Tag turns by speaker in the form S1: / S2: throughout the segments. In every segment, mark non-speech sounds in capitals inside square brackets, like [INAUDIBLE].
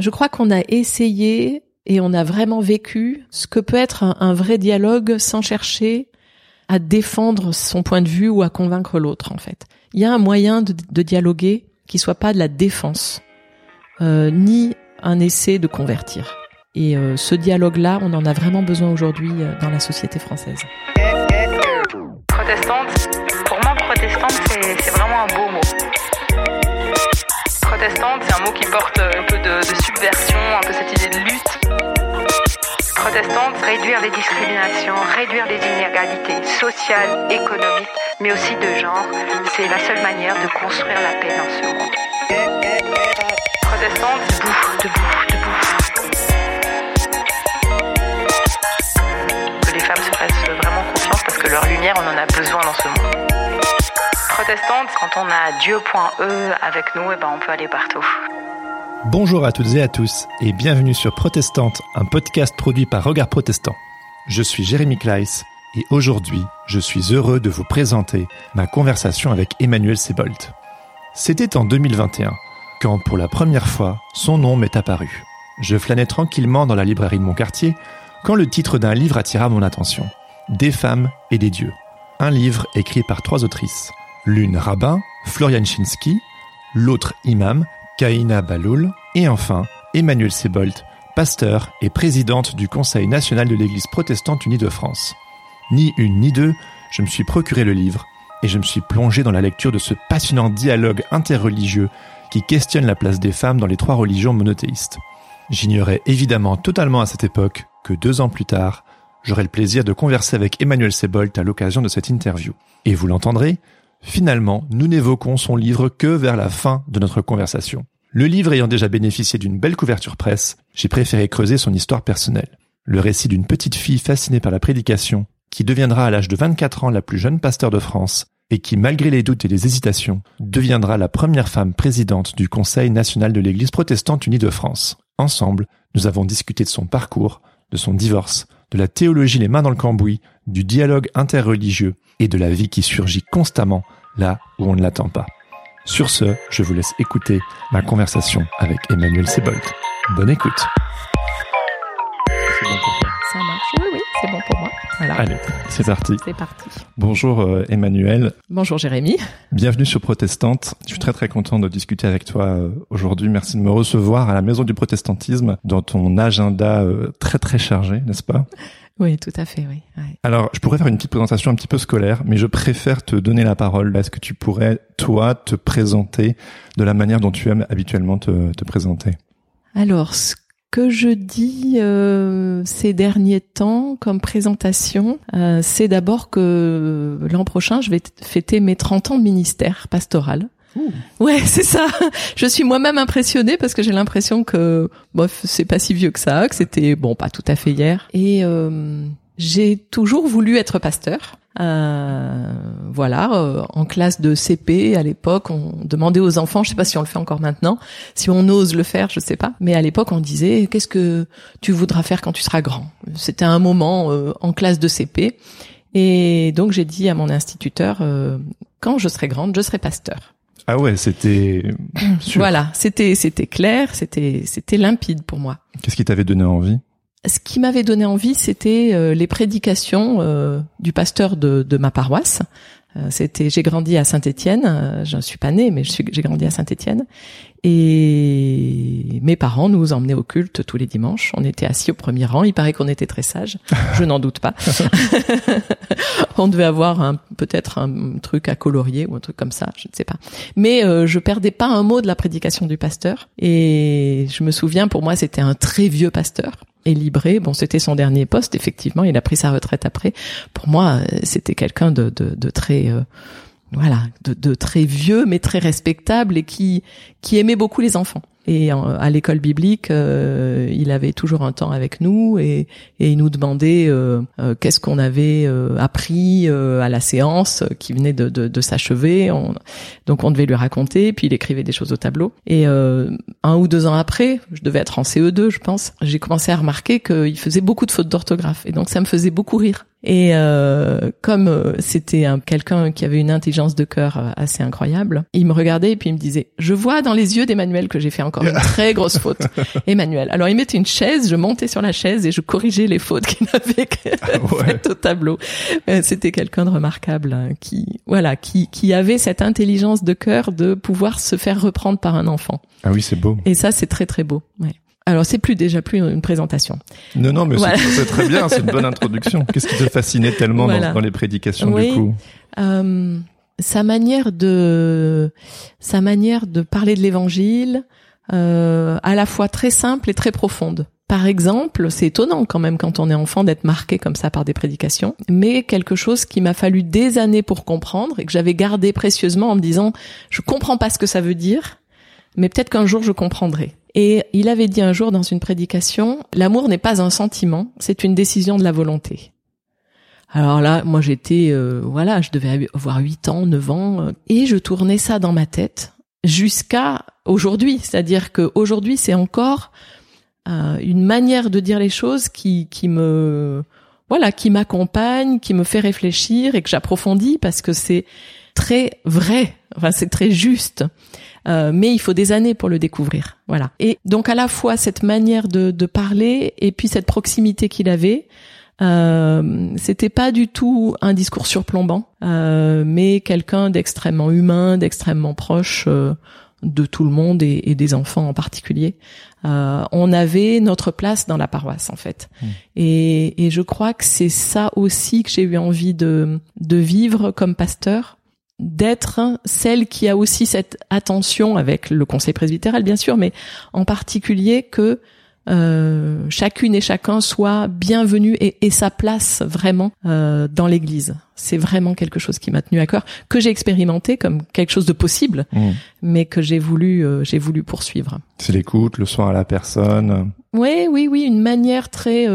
S1: Je crois qu'on a essayé et on a vraiment vécu ce que peut être un, vrai dialogue sans chercher à défendre son point de vue ou à convaincre l'autre en fait. Il y a un moyen de, de dialoguer qui soit pas de la défense, euh, ni un essai de convertir. Et euh, ce dialogue-là, on en a vraiment besoin aujourd'hui euh, dans la société française.
S2: Protestante, pour moi, protestante, c'est vraiment un beau mot. Protestante, c'est un mot qui porte un peu de, subversion, un peu cette idée de lutte. Protestante, réduire les discriminations, réduire les inégalités sociales, économiques, mais aussi de genre, c'est la seule manière de construire la paix dans ce monde. Protestante, debout, debout, debout. Que les femmes se fassent vraiment confiance parce que leur lumière, on en a besoin dans ce monde. Protestante, quand on a Dieu.e avec nous, eh ben on peut aller partout.
S3: Bonjour à toutes et à tous et bienvenue sur Protestante, un podcast produit par Regard Protestant. Je suis Jérémy Kleiss et aujourd'hui, je suis heureux de vous présenter ma conversation avec Emmanuel Sebolt. C'était en 2021 quand pour la première fois son nom m'est apparu. Je flânais tranquillement dans la librairie de mon quartier quand le titre d'un livre attira mon attention. Des femmes et des dieux. Un livre écrit par trois autrices. L'une rabbin, Florian Chinsky, l'autre imam, Kaina Baloul, et enfin Emmanuel Sebolt, pasteur et présidente du Conseil national de l'Église protestante unie de France. Ni une ni deux, je me suis procuré le livre et je me suis plongé dans la lecture de ce passionnant dialogue interreligieux qui questionne la place des femmes dans les trois religions monothéistes. J'ignorais évidemment totalement à cette époque que deux ans plus tard, j'aurai le plaisir de converser avec Emmanuel Sebolt à l'occasion de cette interview. Et vous l'entendrez, Finalement, nous n'évoquons son livre que vers la fin de notre conversation. Le livre ayant déjà bénéficié d'une belle couverture presse, j'ai préféré creuser son histoire personnelle. Le récit d'une petite fille fascinée par la prédication, qui deviendra à l'âge de 24 ans la plus jeune pasteur de France, et qui, malgré les doutes et les hésitations, deviendra la première femme présidente du Conseil national de l'Église protestante unie de France. Ensemble, nous avons discuté de son parcours, de son divorce, de la théologie les mains dans le cambouis, du dialogue interreligieux et de la vie qui surgit constamment là où on ne l'attend pas. Sur ce, je vous laisse écouter ma conversation avec Emmanuel Sebold. Bonne écoute.
S1: C'est bon pour toi Ça marche. Oui, oui, c'est bon pour moi.
S3: Voilà. Allez, c'est parti.
S1: C'est parti.
S3: Bonjour euh, Emmanuel.
S1: Bonjour Jérémy.
S3: Bienvenue sur Protestante. Je suis très très content de discuter avec toi euh, aujourd'hui. Merci de me recevoir à la Maison du Protestantisme dans ton agenda euh, très très chargé, n'est-ce pas?
S1: Oui, tout à fait, oui.
S3: Alors, je pourrais faire une petite présentation un petit peu scolaire, mais je préfère te donner la parole. Est-ce que tu pourrais, toi, te présenter de la manière dont tu aimes habituellement te, te présenter?
S1: Alors, ce que je dis euh, ces derniers temps comme présentation, euh, c'est d'abord que l'an prochain, je vais fêter mes 30 ans de ministère pastoral. Ouais, c'est ça. Je suis moi-même impressionnée parce que j'ai l'impression que bof, c'est pas si vieux que ça, que c'était bon, pas tout à fait hier. Et euh, j'ai toujours voulu être pasteur. Euh, voilà, euh, en classe de CP à l'époque, on demandait aux enfants, je sais pas si on le fait encore maintenant, si on ose le faire, je sais pas, mais à l'époque on disait qu'est-ce que tu voudras faire quand tu seras grand? C'était un moment euh, en classe de CP, et donc j'ai dit à mon instituteur quand je serai grande, je serai pasteur.
S3: Ah ouais, c'était
S1: Voilà, c'était c'était clair, c'était c'était limpide pour moi.
S3: Qu'est-ce qui t'avait donné envie?
S1: Ce qui m'avait donné envie, c'était euh, les prédications euh, du pasteur de, de ma paroisse. Euh, c'était j'ai grandi à Saint-Étienne, je ne suis pas née mais j'ai grandi à Saint-Étienne et mes parents nous emmenaient au culte tous les dimanches. On était assis au premier rang. Il paraît qu'on était très sages. Je n'en doute pas. [LAUGHS] on devait avoir un, peut-être un truc à colorier ou un truc comme ça. Je ne sais pas. Mais euh, je perdais pas un mot de la prédication du pasteur. Et je me souviens, pour moi, c'était un très vieux pasteur. Et Libré, bon, c'était son dernier poste. Effectivement, il a pris sa retraite après. Pour moi, c'était quelqu'un de, de, de très euh, voilà, de, de, très vieux mais très respectable et qui qui aimait beaucoup les enfants. Et à l'école biblique, euh, il avait toujours un temps avec nous et, et il nous demandait euh, euh, qu'est-ce qu'on avait appris à la séance qui venait de, de, de s'achever. donc on devait lui raconter, puis il écrivait des choses au tableau. Et un ou deux ans après, je devais être en CE2, je pense, j'ai commencé à remarquer qu'il faisait beaucoup de fautes d'orthographe et donc ça me faisait beaucoup rire. Et euh, comme euh, c'était un quelqu'un qui avait une intelligence de cœur euh, assez incroyable, il me regardait et puis il me disait "Je vois dans les yeux d'Emmanuel que j'ai fait encore une très grosse [LAUGHS] faute." Emmanuel. Alors il mettait une chaise, je montais sur la chaise et je corrigeais les fautes qu'il avait [LAUGHS]
S3: Ah ouais.
S1: faites au tableau. Euh, C'était quelqu'un de remarquable hein, qui voilà, qui qui avait cette intelligence de cœur de pouvoir se faire reprendre par un enfant.
S3: Ah oui, c'est beau.
S1: Et ça c'est très très beau. Ouais. Alors c'est plus déjà plus une présentation.
S3: Non, non, mais c'est-
S1: Voilà.
S3: c'est très bien, c'est une bonne [LAUGHS] introduction. Qu'est-ce qui te fascinait tellement dans- les prédications
S1: Oui.
S3: du coup
S1: Euh, sa manière de sa manière de parler de l'évangile euh, à la fois très simple et très profonde. Par exemple, c'est étonnant quand même quand on est enfant d'être marqué comme ça par des prédications, mais quelque chose qui m'a fallu des années pour comprendre et que j'avais gardé précieusement en me disant je comprends pas ce que ça veut dire, mais peut-être qu'un jour je comprendrai. Et il avait dit un jour dans une prédication, l'amour n'est pas un sentiment, c'est une décision de la volonté. Alors là, moi j'étais, euh, voilà, je devais avoir 8 ans, 9 ans, euh, et je tournais ça dans ma tête jusqu'à aujourd'hui. C'est-à-dire que aujourd'hui, c'est encore euh, une manière de dire les choses qui, qui me, voilà, qui m'accompagne, qui me fait réfléchir et que j'approfondis parce que c'est très vrai, enfin c'est très juste. Euh, mais il faut des années pour le découvrir, voilà. Et donc à la fois cette manière de, de parler et puis cette proximité qu'il avait, euh, c'était pas du tout un discours surplombant, euh, mais quelqu'un d'extrêmement humain, d'extrêmement proche euh, de tout le monde et, et des enfants en particulier. Euh, on avait notre place dans la paroisse en fait,
S3: Mmh.
S1: et, et je crois que c'est ça aussi que j'ai eu envie de de vivre comme pasteur d'être celle qui a aussi cette attention avec le conseil presbytéral bien sûr mais en particulier que euh, chacune et chacun soit bienvenu et, et sa place vraiment euh, dans l'Église. C'est vraiment quelque chose qui m'a tenu à cœur, que j'ai expérimenté comme quelque chose de possible,
S3: Mm.
S1: mais que j'ai voulu, euh, j'ai voulu poursuivre.
S3: C'est l'écoute, le soin à la personne.
S1: Oui, oui, oui, une manière très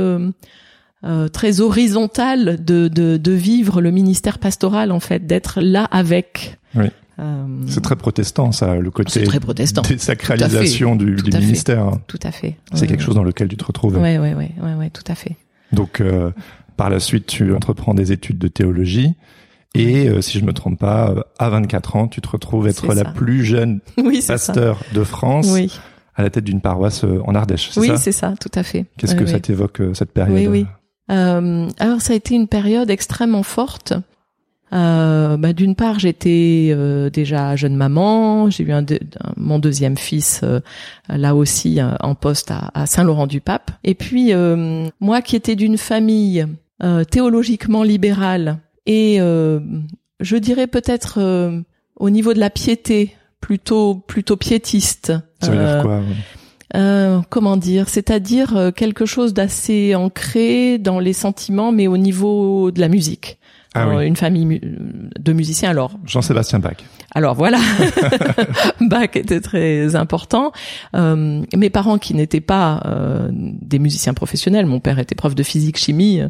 S1: euh, très horizontale de, de de vivre le ministère pastoral en fait, d'être là avec.
S3: Oui.
S1: Euh,
S3: C'est très protestant, ça, le côté
S1: très protestant.
S3: désacralisation du,
S1: Tout
S3: du
S1: fait.
S3: ministère.
S1: tout à fait.
S3: C'est
S1: Ouais,
S3: quelque chose dans lequel tu te retrouves.
S1: Ouais, ouais, ouais, ouais, ouais, tout à fait.
S3: Donc, euh, par la suite, tu entreprends des études de théologie. Et euh, si je me trompe pas, euh, à 24 ans, tu te retrouves être la plus jeune [LAUGHS]
S1: Oui, ça.
S3: pasteur de France
S1: Oui,
S3: à la tête d'une paroisse euh, en Ardèche,
S1: oui, c'est ça, tout à fait.
S3: Qu'est-ce que ça t'évoque, cette période?
S1: Oui, oui. Euh, alors ça a été une période extrêmement forte. Euh, bah, d'une part, j'étais euh, déjà jeune maman. J'ai eu un de- un- mon deuxième fils euh, là aussi euh, en poste à, à Saint-Laurent-du-Pape. Et puis euh, moi, qui étais d'une famille euh, théologiquement libérale et euh, je dirais peut-être euh, au niveau de la piété plutôt plutôt piétiste.
S3: Ça veut dire quoi
S1: euh, comment dire, c'est-à-dire euh, quelque chose d'assez ancré dans les sentiments, mais au niveau de la musique.
S3: Ah
S1: Euh,
S3: oui.
S1: Une famille mu- de musiciens. Alors,
S3: Jean-Sébastien Bach.
S1: alors voilà, [LAUGHS] [LAUGHS] Bach était très important. Euh, mes parents qui n'étaient pas euh, des musiciens professionnels, mon père était prof de physique chimie,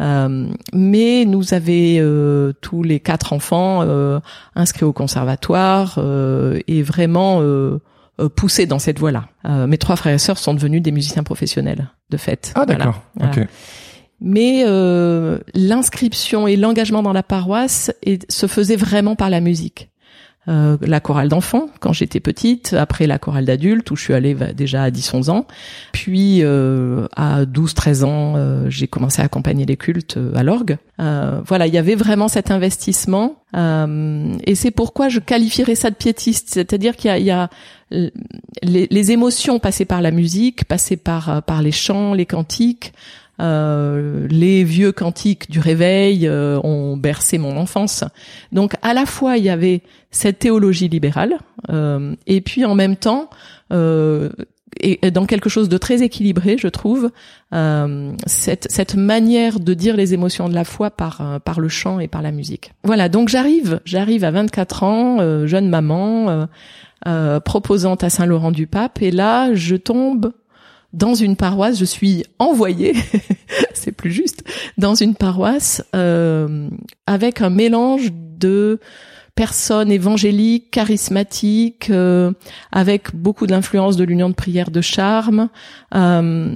S1: euh, mais nous avaient euh, tous les quatre enfants euh, inscrits au conservatoire euh, et vraiment euh, poussés dans cette voie-là. Euh, mes trois frères et sœurs sont devenus des musiciens professionnels, de fait.
S3: Ah
S1: Voilà.
S3: d'accord.
S1: Voilà.
S3: Ok.
S1: Mais euh, l'inscription et l'engagement dans la paroisse se faisait vraiment par la musique. Euh, la chorale d'enfants quand j'étais petite, après la chorale d'adultes où je suis allée va- déjà à 10-11 ans, puis euh, à 12-13 ans euh, j'ai commencé à accompagner les cultes euh, à l'orgue. Euh, voilà, il y avait vraiment cet investissement. Euh, et c'est pourquoi je qualifierais ça de piétiste, c'est-à-dire qu'il y a, il y a les, les émotions passées par la musique, passées par par les chants, les cantiques, euh, les vieux cantiques du réveil euh, ont bercé mon enfance. Donc à la fois il y avait cette théologie libérale euh, et puis en même temps euh, et dans quelque chose de très équilibré, je trouve, euh, cette, cette manière de dire les émotions de la foi par, euh, par le chant et par la musique. Voilà, donc j'arrive, j'arrive à 24 ans, euh, jeune maman, euh, proposante à Saint-Laurent-du-Pape, et là, je tombe dans une paroisse, je suis envoyée, [LAUGHS] c'est plus juste, dans une paroisse euh, avec un mélange de personnes évangéliques, charismatiques, euh, avec beaucoup d'influence de l'union de prière de charme, euh,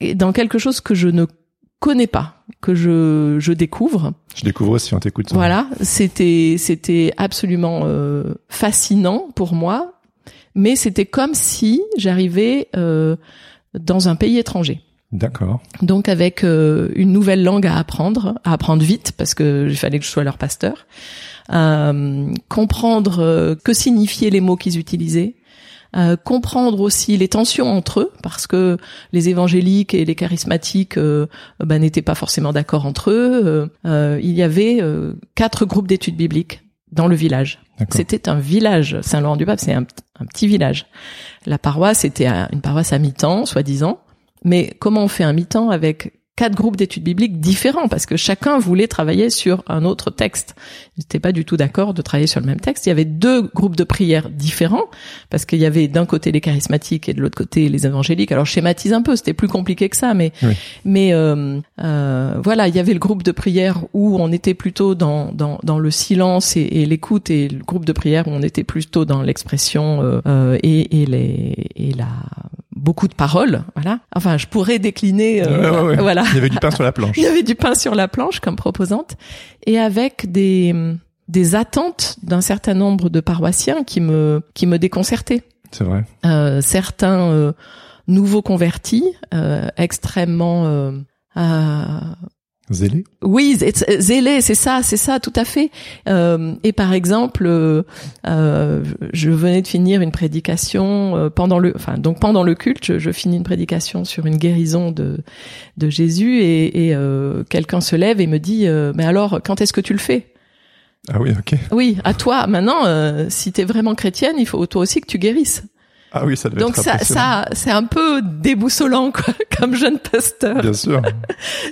S1: et dans quelque chose que je ne connais pas, que je, je découvre.
S3: Je découvre aussi en t'écoutant.
S1: Voilà, c'était c'était absolument euh, fascinant pour moi, mais c'était comme si j'arrivais euh, dans un pays étranger.
S3: D'accord.
S1: Donc avec euh, une nouvelle langue à apprendre, à apprendre vite parce que il fallait que je sois leur pasteur, euh, comprendre euh, que signifiaient les mots qu'ils utilisaient, euh, comprendre aussi les tensions entre eux parce que les évangéliques et les charismatiques euh, bah, n'étaient pas forcément d'accord entre eux. Euh, il y avait quatre groupes d'études bibliques dans le village. C'était un village. Saint-Laurent-du-Pape, c'est un, un, petit village. La paroisse était une paroisse à mi-temps, soi-disant. Mais comment on fait un mi-temps avec quatre groupes d'études bibliques différents parce que chacun voulait travailler sur un autre texte. Ils n'étaient pas du tout d'accord de travailler sur le même texte. Il y avait deux groupes de prières différents parce qu'il y avait d'un côté les charismatiques et de l'autre côté les évangéliques. Alors je schématise un peu, c'était plus compliqué que ça, mais mais euh, euh, voilà, il y avait le groupe de prière où on était plutôt dans dans, dans le silence et, et l'écoute et le groupe de prière où on était plutôt dans l'expression euh, euh et, et les et la beaucoup de paroles, voilà. Enfin, je pourrais décliner, euh, voilà.
S3: Il y avait du pain sur la planche. [LAUGHS]
S1: Il y avait du pain sur la planche comme proposante, et avec des des attentes d'un certain nombre de paroissiens qui me qui me déconcertaient.
S3: C'est vrai.
S1: Euh, certains euh, nouveaux convertis, euh, extrêmement euh,
S3: Zélé
S1: Oui, zélé, c'est ça, c'est ça, tout à fait. Euh, et par exemple, euh, euh, je venais de finir une prédication pendant le, enfin donc pendant le culte, je, je, finis une prédication sur une guérison de de Jésus et, et euh, quelqu'un se lève et me dit, mais alors quand est-ce que tu le fais?
S3: Ah oui, ok.
S1: Oui, à toi. Maintenant, si t'es vraiment chrétienne, il faut toi aussi que tu guérisses.
S3: Ah oui, ça
S1: Donc ça, ça, c'est un peu déboussolant quoi, [LAUGHS] comme jeune pasteur.
S3: Bien sûr.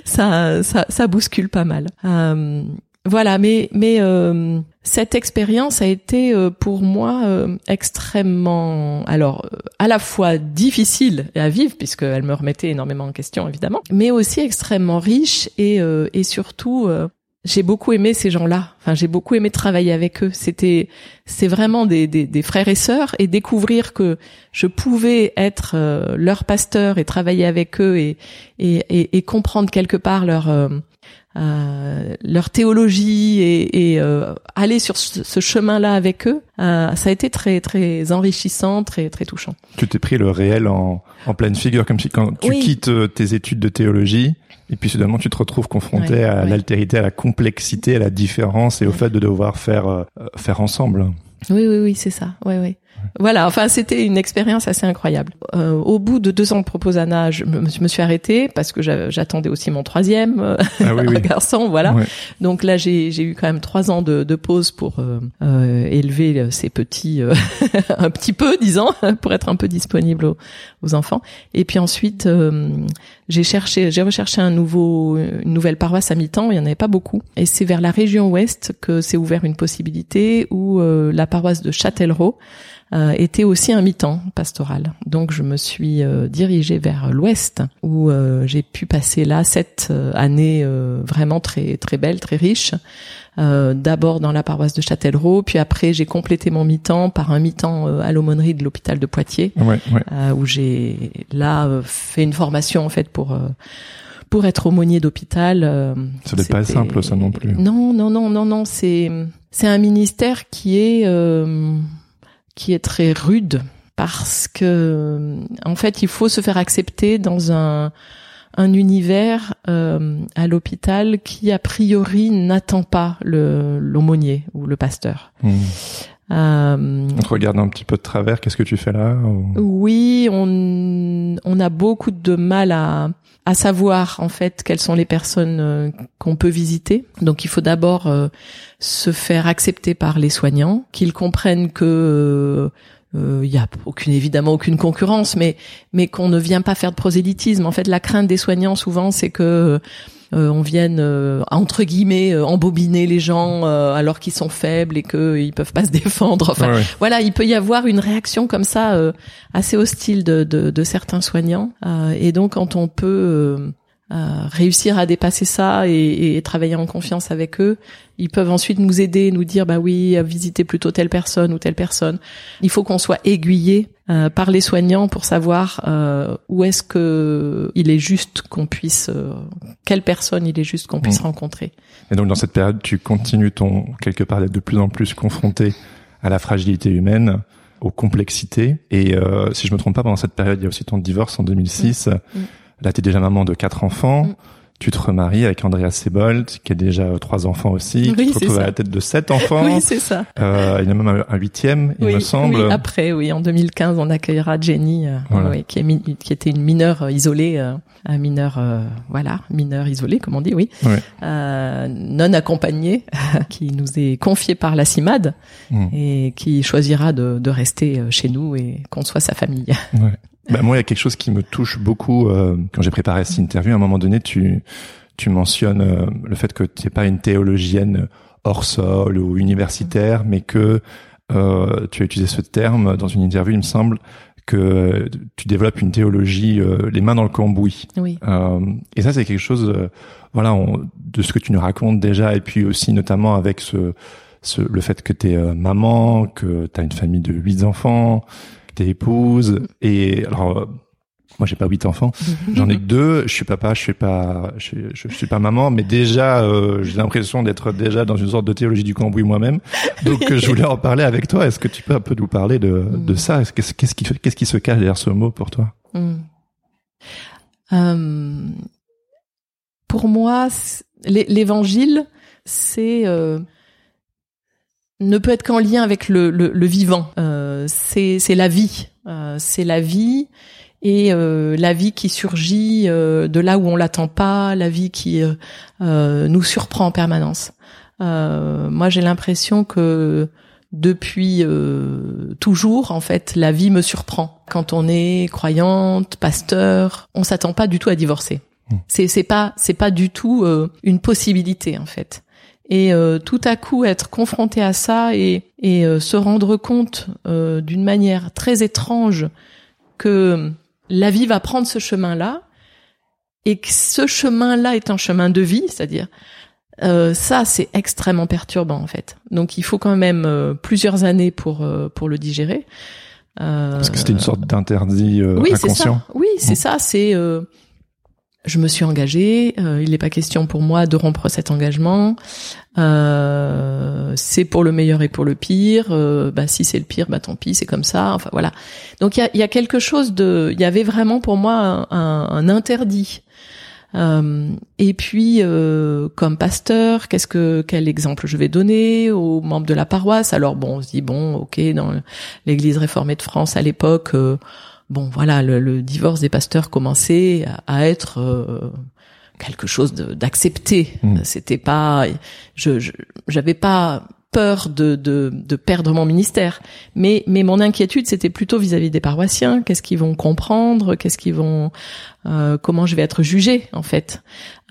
S1: ça, ça, ça bouscule pas mal. Euh, voilà, mais mais euh, cette expérience a été euh, pour moi euh, extrêmement, alors euh, à la fois difficile à vivre puisqu'elle me remettait énormément en question évidemment, mais aussi extrêmement riche et et surtout j'ai beaucoup aimé ces gens-là. Enfin, j'ai beaucoup aimé travailler avec eux. C'était, c'est vraiment des, des, des, frères et sœurs et découvrir que je pouvais être euh, leur pasteur et travailler avec eux et et, et, et comprendre quelque part leur euh, euh, leur théologie et, et euh, aller sur ce, ce chemin-là avec eux, euh, ça a été très très enrichissant, très très touchant.
S3: Tu t'es pris le réel en, en pleine figure, comme si quand tu quittes tes études de théologie, et puis soudainement tu te retrouves confronté à l'altérité, à la complexité, à la différence et au fait de devoir faire faire ensemble.
S1: Oui oui oui c'est ça. Oui oui. Voilà, enfin c'était une expérience assez incroyable. Euh, au bout de deux ans de proposana, je me, je me suis arrêtée parce que j'attendais aussi mon troisième euh, ah [LAUGHS] garçon, voilà. Donc là j'ai eu quand même trois ans de, de pause pour euh, euh élever ces petits [LAUGHS] un petit peu, disons, [LAUGHS] pour être un peu disponible aux, aux enfants. Et puis ensuite j'ai cherché, j'ai recherché un nouveau, une nouvelle paroisse à mi-temps. Il y en avait pas beaucoup. Et c'est vers la région ouest que s'est ouvert une possibilité où la paroisse de Châtellerault euh, était aussi un mi-temps pastoral. Donc je me suis euh, dirigée vers l'ouest où euh, j'ai pu passer là sept années vraiment très très belles, très riches. D'abord dans la paroisse de Châtellerault, puis après j'ai complété mon mi-temps par un mi-temps à l'aumônerie de l'hôpital de Poitiers, où j'ai là fait une formation en fait pour pour être aumônier d'hôpital.
S3: ça n'est pas simple ça non plus.
S1: Non non non non non c'est c'est un ministère qui est qui est très rude parce que en fait il faut se faire accepter dans un un univers euh, à l'hôpital qui a priori n'attend pas le l'aumônier ou le pasteur.
S3: Mmh. Euh, on te regarde un petit peu de travers. Qu'est-ce que tu fais là
S1: Oui, on on a beaucoup de mal à à savoir en fait quelles sont les personnes euh, qu'on peut visiter. Donc il faut d'abord euh, se faire accepter par les soignants, qu'ils comprennent que il euh, y a aucune évidemment aucune concurrence, mais mais qu'on ne vient pas faire de prosélytisme. En fait, la crainte des soignants souvent, c'est que euh, on vienne euh, entre guillemets euh, embobiner les gens alors qu'ils sont faibles et qu'ils peuvent pas se [LAUGHS] défendre. Enfin, voilà, il peut y avoir une réaction comme ça assez hostile de, de, de certains soignants. et donc, quand on peut euh, réussir à dépasser ça et, et, travailler en confiance avec eux. Ils peuvent ensuite nous aider, nous dire bah oui, visiter plutôt telle personne ou telle personne. Il faut qu'on soit aiguillé euh, par les soignants pour savoir euh, où est-ce que il est juste qu'on puisse, euh, quelle personne il est juste qu'on puisse mmh. rencontrer.
S3: Et donc dans cette période, tu continues ton quelque part d'être de plus en plus confronté à la fragilité humaine aux complexités. Et euh, si je me trompe pas, pendant cette période, il y a aussi ton divorce en 2006. Là, tu es déjà maman de quatre enfants. Mm. Tu te remaries avec Andrea Sebold, qui a déjà euh, trois enfants aussi.
S1: Oui,
S3: tu te retrouves à la tête de sept [LAUGHS] enfants.
S1: oui, c'est ça.
S3: Euh, il y en a même un huitième, il me semble.
S1: Oui, après, oui, en 2015, on accueillera Jenny, euh, oui, qui, est qui était une mineure euh, isolée, euh, un mineur, voilà, mineur isolé, comme on dit, oui, non accompagné, [LAUGHS] qui nous est confié par la CIMAD mm. et qui choisira de, de rester chez nous et qu'on soit sa famille.
S3: Ouais. Bah, moi, il y a quelque chose qui me touche beaucoup euh, quand j'ai préparé cette interview. À un moment donné, tu tu mentionnes euh, le fait que tu n'es pas une théologienne hors sol ou universitaire, mais que euh, tu as utilisé ce terme dans une interview, il me semble, que tu développes une théologie les mains dans le cambouis.
S1: Oui.
S3: et ça, c'est quelque chose, voilà, on, de ce que tu nous racontes déjà, et puis aussi notamment avec ce, ce le fait que tu es maman, que tu as une famille de huit enfants, épouse et alors euh, moi j'ai pas huit enfants, [LAUGHS] j'en ai que deux. Je suis papa, je suis pas, je, je, suis pas maman, mais déjà euh, j'ai l'impression d'être déjà dans une sorte de théologie du cambouis moi-même. Donc je voulais en parler avec toi. Est-ce que tu peux un peu nous parler de, de mm. ça? Qu'est-ce qui qu'est-ce qui se cache derrière ce mot pour toi? Mm.
S1: euh, Pour moi, l'évangile, c'est euh, ne peut être qu'en lien avec le, le, le vivant. Euh, c'est la vie, euh, c'est la vie et euh, la vie qui surgit euh, de là où on l'attend pas, la vie qui euh, nous surprend en permanence. moi, j'ai l'impression que depuis toujours, en fait, la vie me surprend. Quand on est croyante, pasteur, on s'attend pas du tout à divorcer. Mmh. C'est pas c'est pas du tout une possibilité en fait et euh, tout à coup être confronté à ça et, et euh, se rendre compte euh, d'une manière très étrange que la vie va prendre ce chemin-là et que ce chemin-là est un chemin de vie, c'est-à-dire ça c'est extrêmement perturbant en fait. Donc il faut quand même plusieurs années pour pour le digérer.
S3: Parce que c'était une sorte d'interdit
S1: oui,
S3: inconscient.
S1: Ça. Oui, c'est ça. C'est je me suis engagée. Euh, il n'est pas question pour moi de rompre cet engagement. Euh, c'est pour le meilleur et pour le pire. Euh, bah, si c'est le pire, bah tant pis, c'est comme ça. Enfin voilà. Donc il y a, y a, quelque chose de. Il y avait vraiment pour moi un, un, interdit. Euh, et puis, euh, comme pasteur, qu'est-ce que quel exemple je vais donner aux membres de la paroisse? Alors bon, on se dit bon, ok, dans l'Église réformée de France à l'époque bon voilà, le, divorce des pasteurs commençait à, être euh, quelque chose d'accepté. Mm. C'était pas, je j'avais pas peur de, de, de, perdre mon ministère, mais mais mon inquiétude c'était plutôt vis-à-vis des paroissiens. Qu'est-ce qu'ils vont comprendre? Qu'est-ce qu'ils vont euh, Comment je vais être jugée en fait?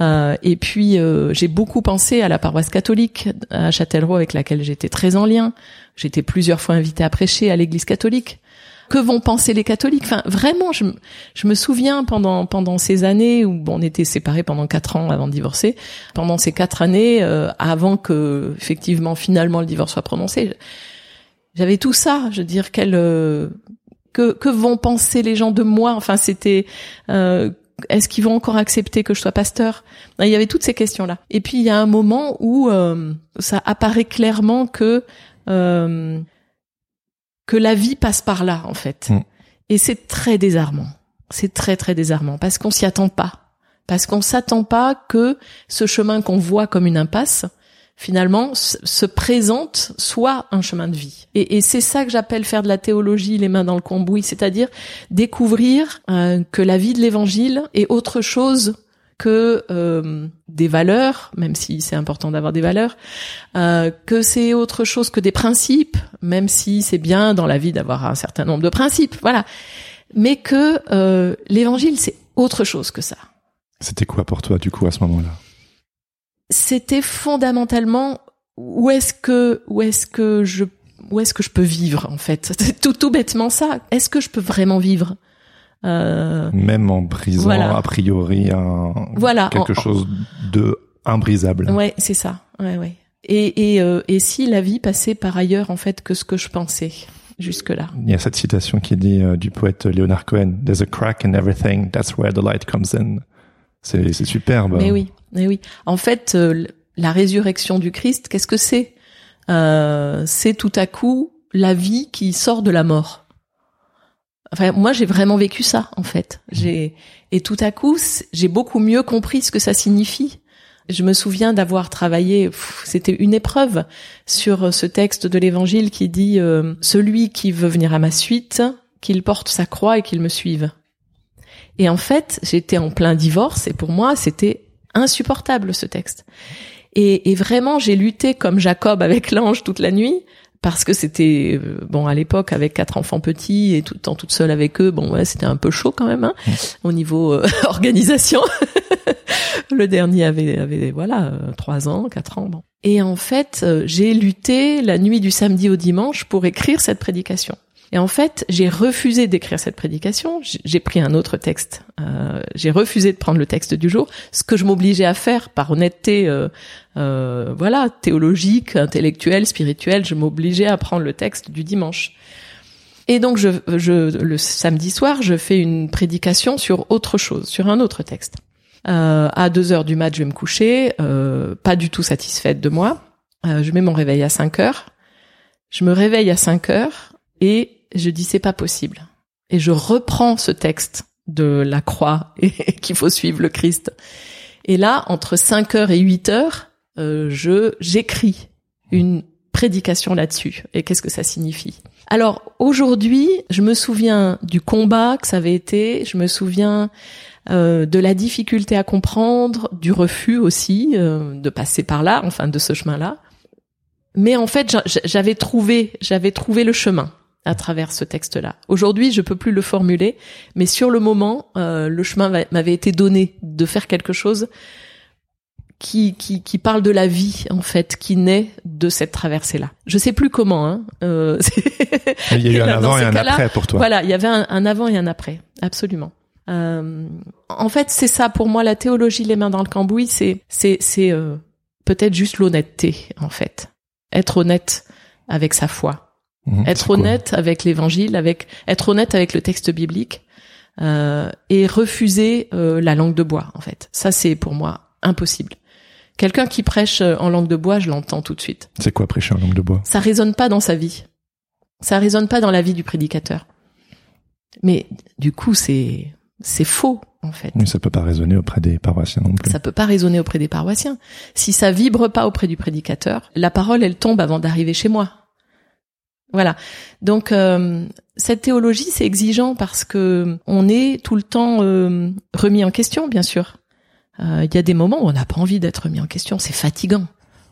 S1: Euh, Et puis j'ai beaucoup pensé à la paroisse catholique à Châtellerault avec laquelle j'étais très en lien. J'étais plusieurs fois invitée à prêcher à l'Église catholique que vont penser les catholiques Enfin, vraiment, je, je me souviens pendant pendant ces années où on était séparés pendant quatre ans avant de divorcer. Pendant ces quatre années, euh, avant que effectivement finalement le divorce soit prononcé, j'avais tout ça. Je veux dire, quel euh, que que vont penser les gens de moi? Enfin, c'était euh, est-ce qu'ils vont encore accepter que je sois pasteur? Il y avait toutes ces questions-là. Et puis il y a un moment où ça apparaît clairement que que la vie passe par là en fait. Mm. Et c'est très désarmant. C'est très très désarmant parce qu'on s'y attend pas. Parce qu'on s'attend pas que ce chemin qu'on voit comme une impasse finalement se présente soit un chemin de vie. Et, c'est ça que j'appelle faire de la théologie les mains dans le cambouis, c'est-à-dire découvrir euh, que la vie de l'évangile est autre chose que euh, des valeurs, même si c'est important d'avoir des valeurs, euh, que c'est autre chose que des principes, même si c'est bien dans la vie d'avoir un certain nombre de principes, voilà. Mais que euh, l'évangile, c'est autre chose que ça.
S3: C'était quoi pour toi, du coup, à ce moment-là?
S1: C'était fondamentalement où est-ce que où est-ce que je où est-ce que je peux vivre en fait? [LAUGHS] Tout tout bêtement ça est-ce que je peux vraiment vivre? Euh,
S3: Même en brisant
S1: Voilà.
S3: a priori un,
S1: Voilà,
S3: quelque
S1: en-
S3: chose de imbrisable.
S1: ouais, c'est ça. Ouais, ouais. Et et euh, et si la vie passait par ailleurs en fait que ce que je pensais jusque là.
S3: Il y a cette citation qui dit euh, du poète Leonard Cohen There's a crack in everything, that's where the light comes in. C'est c'est superbe.
S1: Mais oui, mais oui. En fait, euh, la résurrection du Christ, qu'est-ce que c'est? Euh, C'est tout à coup la vie qui sort de la mort. Enfin, moi, j'ai vraiment vécu ça, en fait. J'ai et tout à coup, j'ai beaucoup mieux compris ce que ça signifie. Je me souviens d'avoir travaillé, c'était une épreuve sur ce texte de l'Évangile qui dit euh, celui qui veut venir à ma suite, qu'il porte sa croix et qu'il me suive. Et en fait, j'étais en plein divorce et pour moi, c'était insupportable ce texte. Et, et vraiment, j'ai lutté comme Jacob avec l'ange toute la nuit parce que c'était euh, bon à l'époque avec quatre enfants petits et tout le temps toute seule avec eux. Bon, ouais, c'était un peu chaud quand même hein, au niveau euh, [LAUGHS] organisation. [LAUGHS] Le dernier avait, avait voilà euh, trois ans, quatre ans. Bon. Et en fait, j'ai lutté la nuit du samedi au dimanche pour écrire cette prédication. Et en fait, j'ai refusé d'écrire cette prédication. J'ai- pris un autre texte. Euh, j'ai refusé de prendre le texte du jour, ce que je m'obligeais à faire par honnêteté, euh, euh, voilà, théologique, intellectuelle, spirituelle. Je m'obligeais à prendre le texte du dimanche. Et donc, je, je, le samedi soir, je fais une prédication sur autre chose, sur un autre texte. Euh, à deux heures du mat, je vais me coucher, euh, pas du tout satisfaite de moi. Je mets mon réveil à 5 heures. Je me réveille à 5 heures et je dis c'est pas possible. Et je reprends ce texte de la croix [LAUGHS] et qu'il faut suivre le Christ. Et là, entre 5 heures et 8 heures, euh, je j'écris une prédication là-dessus. Et qu'est-ce que ça signifie? Alors aujourd'hui, je me souviens du combat que ça avait été. Je me souviens euh, de la difficulté à comprendre, du refus aussi euh, de passer par là, enfin de ce chemin-là. Mais en fait, j'a- j'avais trouvé, j'avais trouvé le chemin à travers ce texte-là. Aujourd'hui, je peux plus le formuler, mais sur le moment, euh, le chemin va- m'avait été donné de faire quelque chose qui, qui, qui parle de la vie en fait, qui naît de cette traversée-là. Je sais plus comment. Hein. Euh, [LAUGHS]
S3: Il y a eu [LAUGHS] un avant et un après pour toi.
S1: voilà, il y avait un, un avant et un après, absolument. Euh, en fait, c'est ça pour moi la théologie les mains dans le cambouis, c'est c'est c'est euh, peut-être juste l'honnêteté en fait, être honnête avec sa foi,
S3: Mhm,
S1: être
S3: cool.
S1: honnête avec l'évangile, avec être honnête avec le texte biblique euh, et refuser euh, la langue de bois en fait. Ça c'est pour moi impossible. Quelqu'un qui prêche euh, en langue de bois, je l'entends tout de suite
S3: C'est quoi prêcher en langue de bois?
S1: Ça résonne pas dans sa vie. Ça résonne pas dans la vie du prédicateur. Mais du coup, c'est c'est faux en fait.
S3: Oui, ça peut pas résonner auprès des paroissiens non plus.
S1: Ça peut pas résonner auprès des paroissiens. Si ça vibre pas auprès du prédicateur, la parole elle tombe avant d'arriver chez moi. Voilà. Donc euh, cette théologie c'est exigeant parce que on est tout le temps euh, remis en question, bien sûr. Euh, Il y a des moments où on n'a pas envie d'être remis en question, c'est fatigant.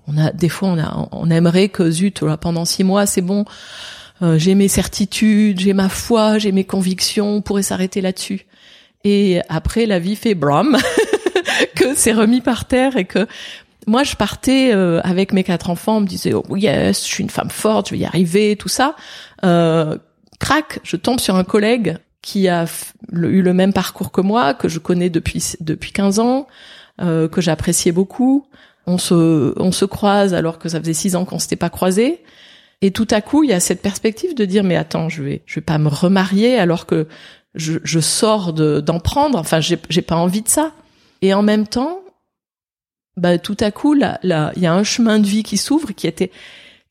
S1: On a des fois on a on aimerait que zut là, pendant six mois c'est bon, euh, j'ai mes certitudes, j'ai ma foi, j'ai mes convictions, on pourrait s'arrêter là-dessus. Et après la vie fait bram [LAUGHS] que c'est remis par terre et que moi je partais euh, avec mes quatre enfants, on me disait oh yes, je suis une femme forte, je vais y arriver, tout ça. Euh, crac, je tombe sur un collègue qui a eu le même parcours que moi, que je connais depuis depuis 15 ans, euh, que j'appréciais beaucoup. On se on se croise alors que ça faisait six ans qu'on s'était pas croisés. Et tout à coup, il y a cette perspective de dire mais attends, je vais je vais pas me remarier alors que je, je sors de d'en prendre. Enfin, j'ai j'ai pas envie de ça. Et en même temps, bah tout à coup là là il y a un chemin de vie qui s'ouvre qui était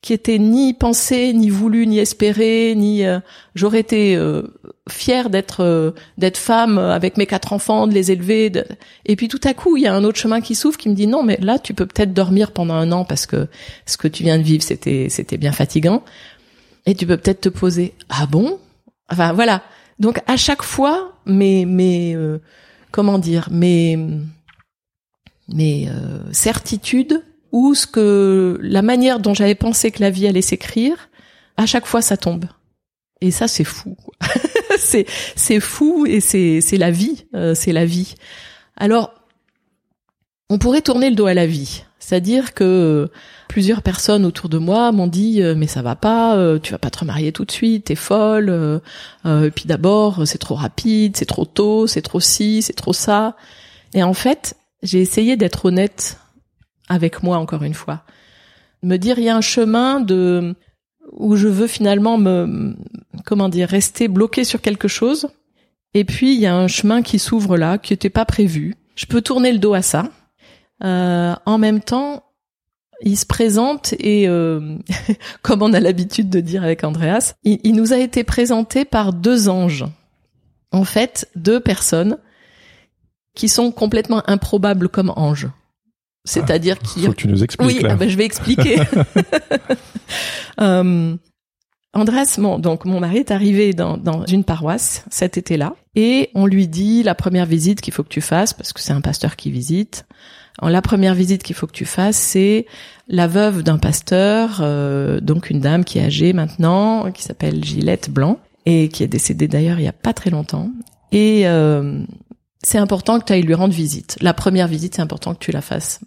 S1: qui était ni pensé ni voulu ni espéré ni euh, j'aurais été euh, fière d'être euh, d'être femme avec mes quatre enfants de les élever de... et puis tout à coup il y a un autre chemin qui s'ouvre qui me dit non mais là tu peux peut-être dormir pendant un an parce que ce que tu viens de vivre c'était c'était bien fatigant et tu peux peut-être te poser. Ah bon? Enfin voilà. Donc à chaque fois mes mes euh, comment dire mes mes euh, certitudes ou ce que la manière dont j'avais pensé que la vie allait s'écrire, à chaque fois ça tombe. Et ça c'est fou. [LAUGHS] c'est c'est fou et c'est c'est la vie, euh, c'est la vie. Alors on pourrait tourner le dos à la vie. C'est-à-dire que plusieurs personnes autour de moi m'ont dit euh, mais ça va pas, euh, tu vas pas te remarier tout de suite, t'es folle. Euh, et puis d'abord c'est trop rapide, c'est trop tôt, c'est trop ci, c'est trop ça. Et en fait j'ai essayé d'être honnête avec moi encore une fois, me dire il y a un chemin de où je veux finalement me comment dire rester bloqué sur quelque chose. Et puis il y a un chemin qui s'ouvre là, qui n'était pas prévu. Je peux tourner le dos à ça euh, en même temps, il se présente et, euh, [LAUGHS] comme on a l'habitude de dire avec Andreas, il, il, nous a été présenté par deux anges. En fait, deux personnes qui sont complètement improbables comme anges. C'est-à-dire
S3: ah, qui. Faut que tu nous expliques.
S1: Oui,
S3: là.
S1: Ah ben, je vais expliquer. [LAUGHS] euh, Andreas, mon, donc mon mari est arrivé dans, dans une paroisse cet été-là et on lui dit la première visite qu'il faut que tu fasses parce que c'est un pasteur qui visite la première visite qu'il faut que tu fasses, c'est la veuve d'un pasteur, euh, donc une dame qui est âgée maintenant, qui s'appelle Gillette Blanc et qui est décédée d'ailleurs il y a pas très longtemps. Et euh, c'est important que tu ailles lui rendre visite. La première visite, c'est important que tu la fasses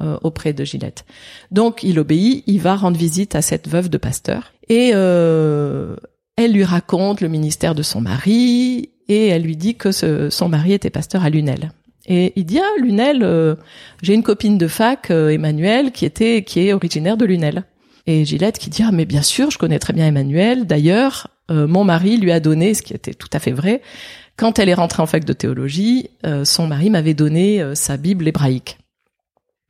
S1: euh, auprès de Gillette. Donc il obéit, il va rendre visite à cette veuve de pasteur et elle lui raconte le ministère de son mari et elle lui dit que son mari était pasteur à Lunel. Et il dit ah Lunel, euh, j'ai une copine de fac, euh, Emmanuel, qui était qui est originaire de Lunel. Et Gillette qui dit ah mais bien sûr, je connais très bien Emmanuel. D'ailleurs, euh, mon mari lui a donné, ce qui était tout à fait vrai, quand elle est rentrée en fac de théologie, son mari m'avait donné sa Bible hébraïque.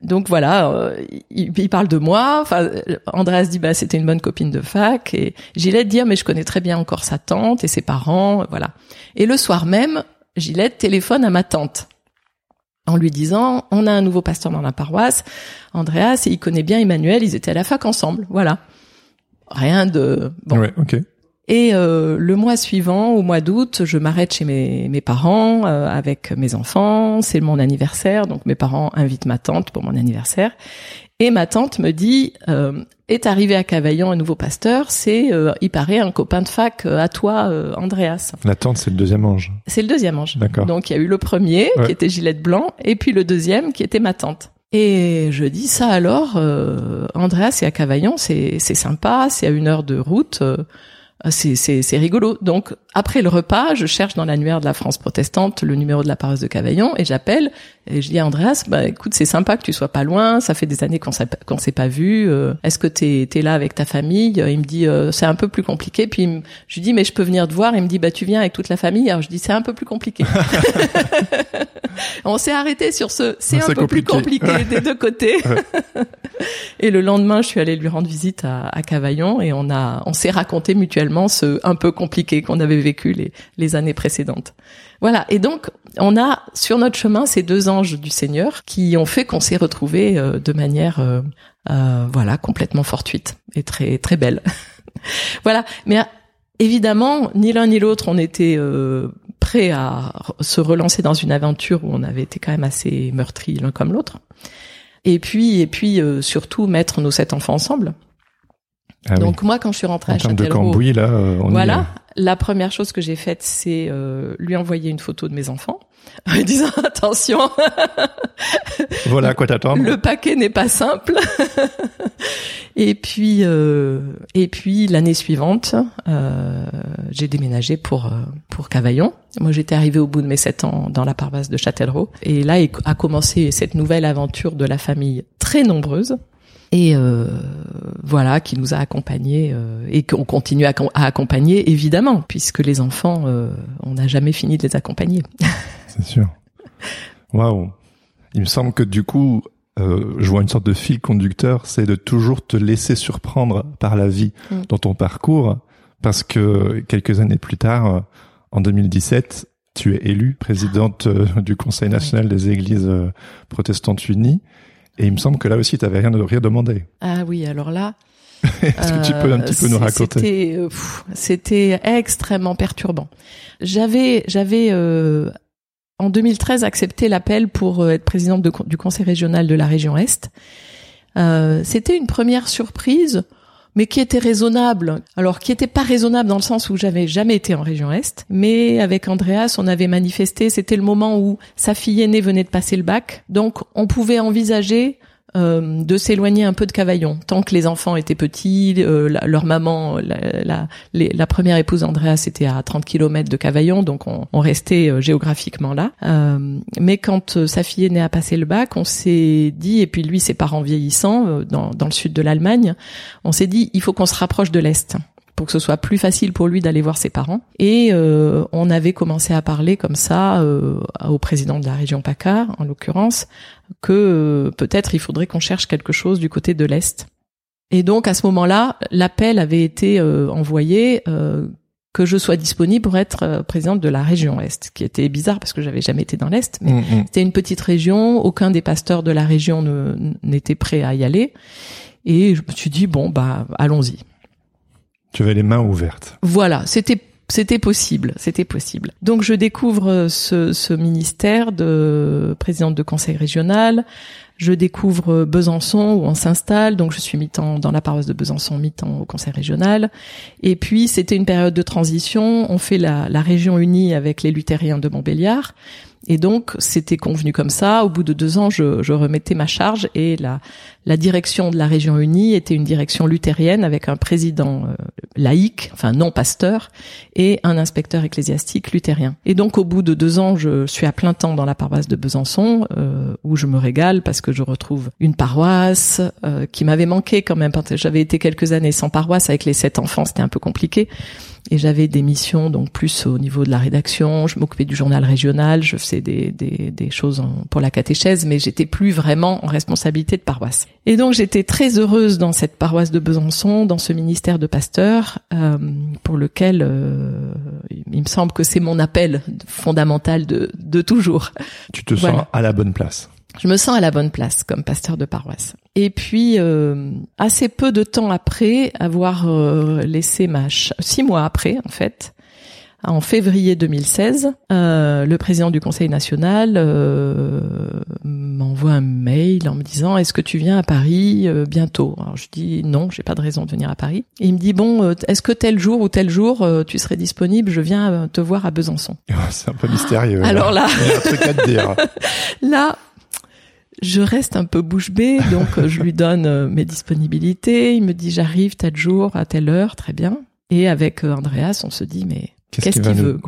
S1: Donc voilà, il, il, parle de moi. Enfin, Andreas dit bah c'était une bonne copine de fac et Gillette dit ah, mais je connais très bien encore sa tante et ses parents, voilà. Et le soir même, Gillette téléphone à ma tante en lui disant on a un nouveau pasteur dans la paroisse, Andreas, et il connaît bien Emmanuel, ils étaient à la fac ensemble, voilà. Rien de bon.
S3: Ouais, ok.
S1: Et euh, le mois suivant, au mois d'août, je m'arrête chez mes, mes parents euh, avec mes enfants. C'est mon anniversaire, donc mes parents invitent ma tante pour mon anniversaire. Et ma tante me dit, euh, est arrivé à Cavaillon un nouveau pasteur, c'est, euh, il paraît, un copain de fac euh, à toi, euh, Andreas.
S3: La tante, c'est le deuxième ange.
S1: C'est le deuxième ange.
S3: D'accord.
S1: Donc il y a eu le premier, qui était Gillette Blanc, et puis le deuxième, qui était ma tante. Et je dis ça alors, Andreas, c'est à Cavaillon, c'est sympa, c'est à une heure de route. Ah, c'est c'est rigolo. Donc après le repas, je cherche dans l'annuaire de la France protestante le numéro de la paroisse de Cavaillon et j'appelle et je dis à Andreas, bah écoute, c'est sympa que tu sois pas loin, ça fait des années qu'on qu'on s'est pas vu. Euh, est-ce que t'es es là avec ta famille? Il me dit euh, c'est un peu plus compliqué. Puis je lui dis mais je peux venir te voir. Il me dit bah tu viens avec toute la famille. Alors je dis c'est un peu plus compliqué. [LAUGHS] On s'est arrêté sur ce c'est un peu plus compliqué des deux côtés. [LAUGHS] et le lendemain, je suis allée lui rendre visite à, à Cavaillon et on a on s'est raconté mutuellement ce un peu compliqué qu'on avait vécu les les années précédentes. Voilà. Et donc, on a sur notre chemin ces deux anges du Seigneur qui ont fait qu'on s'est retrouvés euh, de manière, euh, euh, voilà, complètement fortuite et très très belle. [LAUGHS] voilà. Mais évidemment, ni l'un ni l'autre, on était prêts à se relancer dans une aventure où on avait été quand même assez meurtris l'un comme l'autre. Et puis, et puis surtout mettre nos sept enfants ensemble. Ah Donc moi, quand je suis rentrée
S3: en
S1: à Châtellerault,
S3: de Cambouis, là, on
S1: voilà, la première chose que j'ai faite, c'est euh, lui envoyer une photo de mes enfants, [LAUGHS] en disant [LAUGHS] attention. [LAUGHS]
S3: voilà quoi t'attendre.
S1: Le paquet n'est pas simple. et puis, euh, et puis l'année suivante, euh, j'ai déménagé pour euh, pour Cavaillon. Moi, j'étais arrivée au bout de mes sept ans dans la paroisse de Châtellerault, et là a commencé cette nouvelle aventure de la famille très nombreuse et euh, voilà qui nous a accompagnés euh, et qu'on continue à, accompagner évidemment puisque les enfants euh, on n'a jamais fini de les accompagner. [LAUGHS]
S3: C'est sûr. Waouh. Il me semble que du coup je vois une sorte de fil conducteur, c'est de toujours te laisser surprendre par la vie mm. dans ton parcours parce que quelques années plus tard en 2017 tu es élue présidente du Conseil national des églises protestantes unies et il me semble que là aussi, tu n'avais rien, rien demandé.
S1: Ah oui, alors là. [LAUGHS]
S3: Est-ce que tu peux un petit peu nous raconter?
S1: C'était, euh, c'était extrêmement perturbant. J'avais, j'avais euh, en 2013 accepté l'appel pour euh, être présidente du conseil régional de la région Est. Euh, c'était une première surprise, mais qui était raisonnable. Alors qui était pas raisonnable dans le sens où j'avais jamais été en région Est, mais avec Andreas, on avait manifesté, c'était le moment où sa fille aînée venait de passer le bac, donc on pouvait envisager euh, de s'éloigner un peu de Cavaillon. Tant que les enfants étaient petits, euh, leur maman, la, la, première épouse Andreas était à 30 km de Cavaillon, donc on, on restait euh, géographiquement là. mais quand sa fille est née à passer le bac, on s'est dit, et puis lui, ses parents vieillissant dans, dans le sud de l'Allemagne, on s'est dit, il faut qu'on se rapproche de l'Est pour que ce soit plus facile pour lui d'aller voir ses parents. Et on avait commencé à parler comme ça au président de la région PACA, en l'occurrence, que euh, peut-être il faudrait qu'on cherche quelque chose du côté de l'Est. Et donc à ce moment-là, l'appel avait été euh, envoyé euh, que je sois disponible pour être présidente de la région Est, qui était bizarre parce que j'avais jamais été dans l'Est. Mais mm, mm. c'était une petite région, aucun des pasteurs de la région n'était prêt à y aller. Et je me suis dit, bon, bah allons-y.
S3: Tu avais les mains ouvertes.
S1: Voilà, c'était c'était possible, c'était possible. Donc je découvre ce, ce, ministère de présidente de conseil régional. Je découvre Besançon où on s'installe, donc je suis mi-temps dans la paroisse de Besançon, mi-temps au conseil régional. Et puis c'était une période de transition. On fait la, la région unie avec les luthériens de Montbéliard. Et donc, c'était convenu comme ça. Au bout de deux ans, je, je, remettais ma charge et la, la direction de la région unie était une direction luthérienne avec un président euh, laïque, enfin non pasteur, et un inspecteur ecclésiastique luthérien. Et donc, au bout de deux ans, je suis à plein temps dans la paroisse de Besançon, euh, où je me régale parce que je retrouve une paroisse euh, qui m'avait manqué quand même. J'avais été quelques années sans paroisse avec les sept enfants, c'était un peu compliqué et j'avais des missions donc plus au niveau de la rédaction. Je m'occupais du journal régional, je faisais des, des, des choses pour la catéchèse, mais j'étais plus vraiment en responsabilité de paroisse. Et donc j'étais très heureuse dans cette paroisse de Besançon, dans ce ministère de pasteur, euh, pour lequel euh, il me semble que c'est mon appel fondamental de, de toujours.
S3: Tu te sens à la bonne place
S1: je me sens à la bonne place comme pasteur de paroisse. Et puis, euh, assez peu de temps après avoir euh, laissé ma... Six mois après, en fait, en février 2016, euh, le président du Conseil national euh, m'envoie un mail en me disant est-ce que tu viens à Paris euh, bientôt? Alors je dis non, j'ai pas de raison de venir à Paris. Et il me dit bon, est-ce que tel jour ou tel jour tu serais disponible? Je viens te voir à Besançon. [LAUGHS]
S3: C'est un peu mystérieux.
S1: Alors là,
S3: il y a un truc à te dire. [LAUGHS]
S1: là, je reste un peu bouche bée, donc je lui donne euh, mes disponibilités. Il me dit j'arrive tel jour à telle heure, très bien. Et avec euh, Andreas, on se dit mais qu'est-ce qu'il veut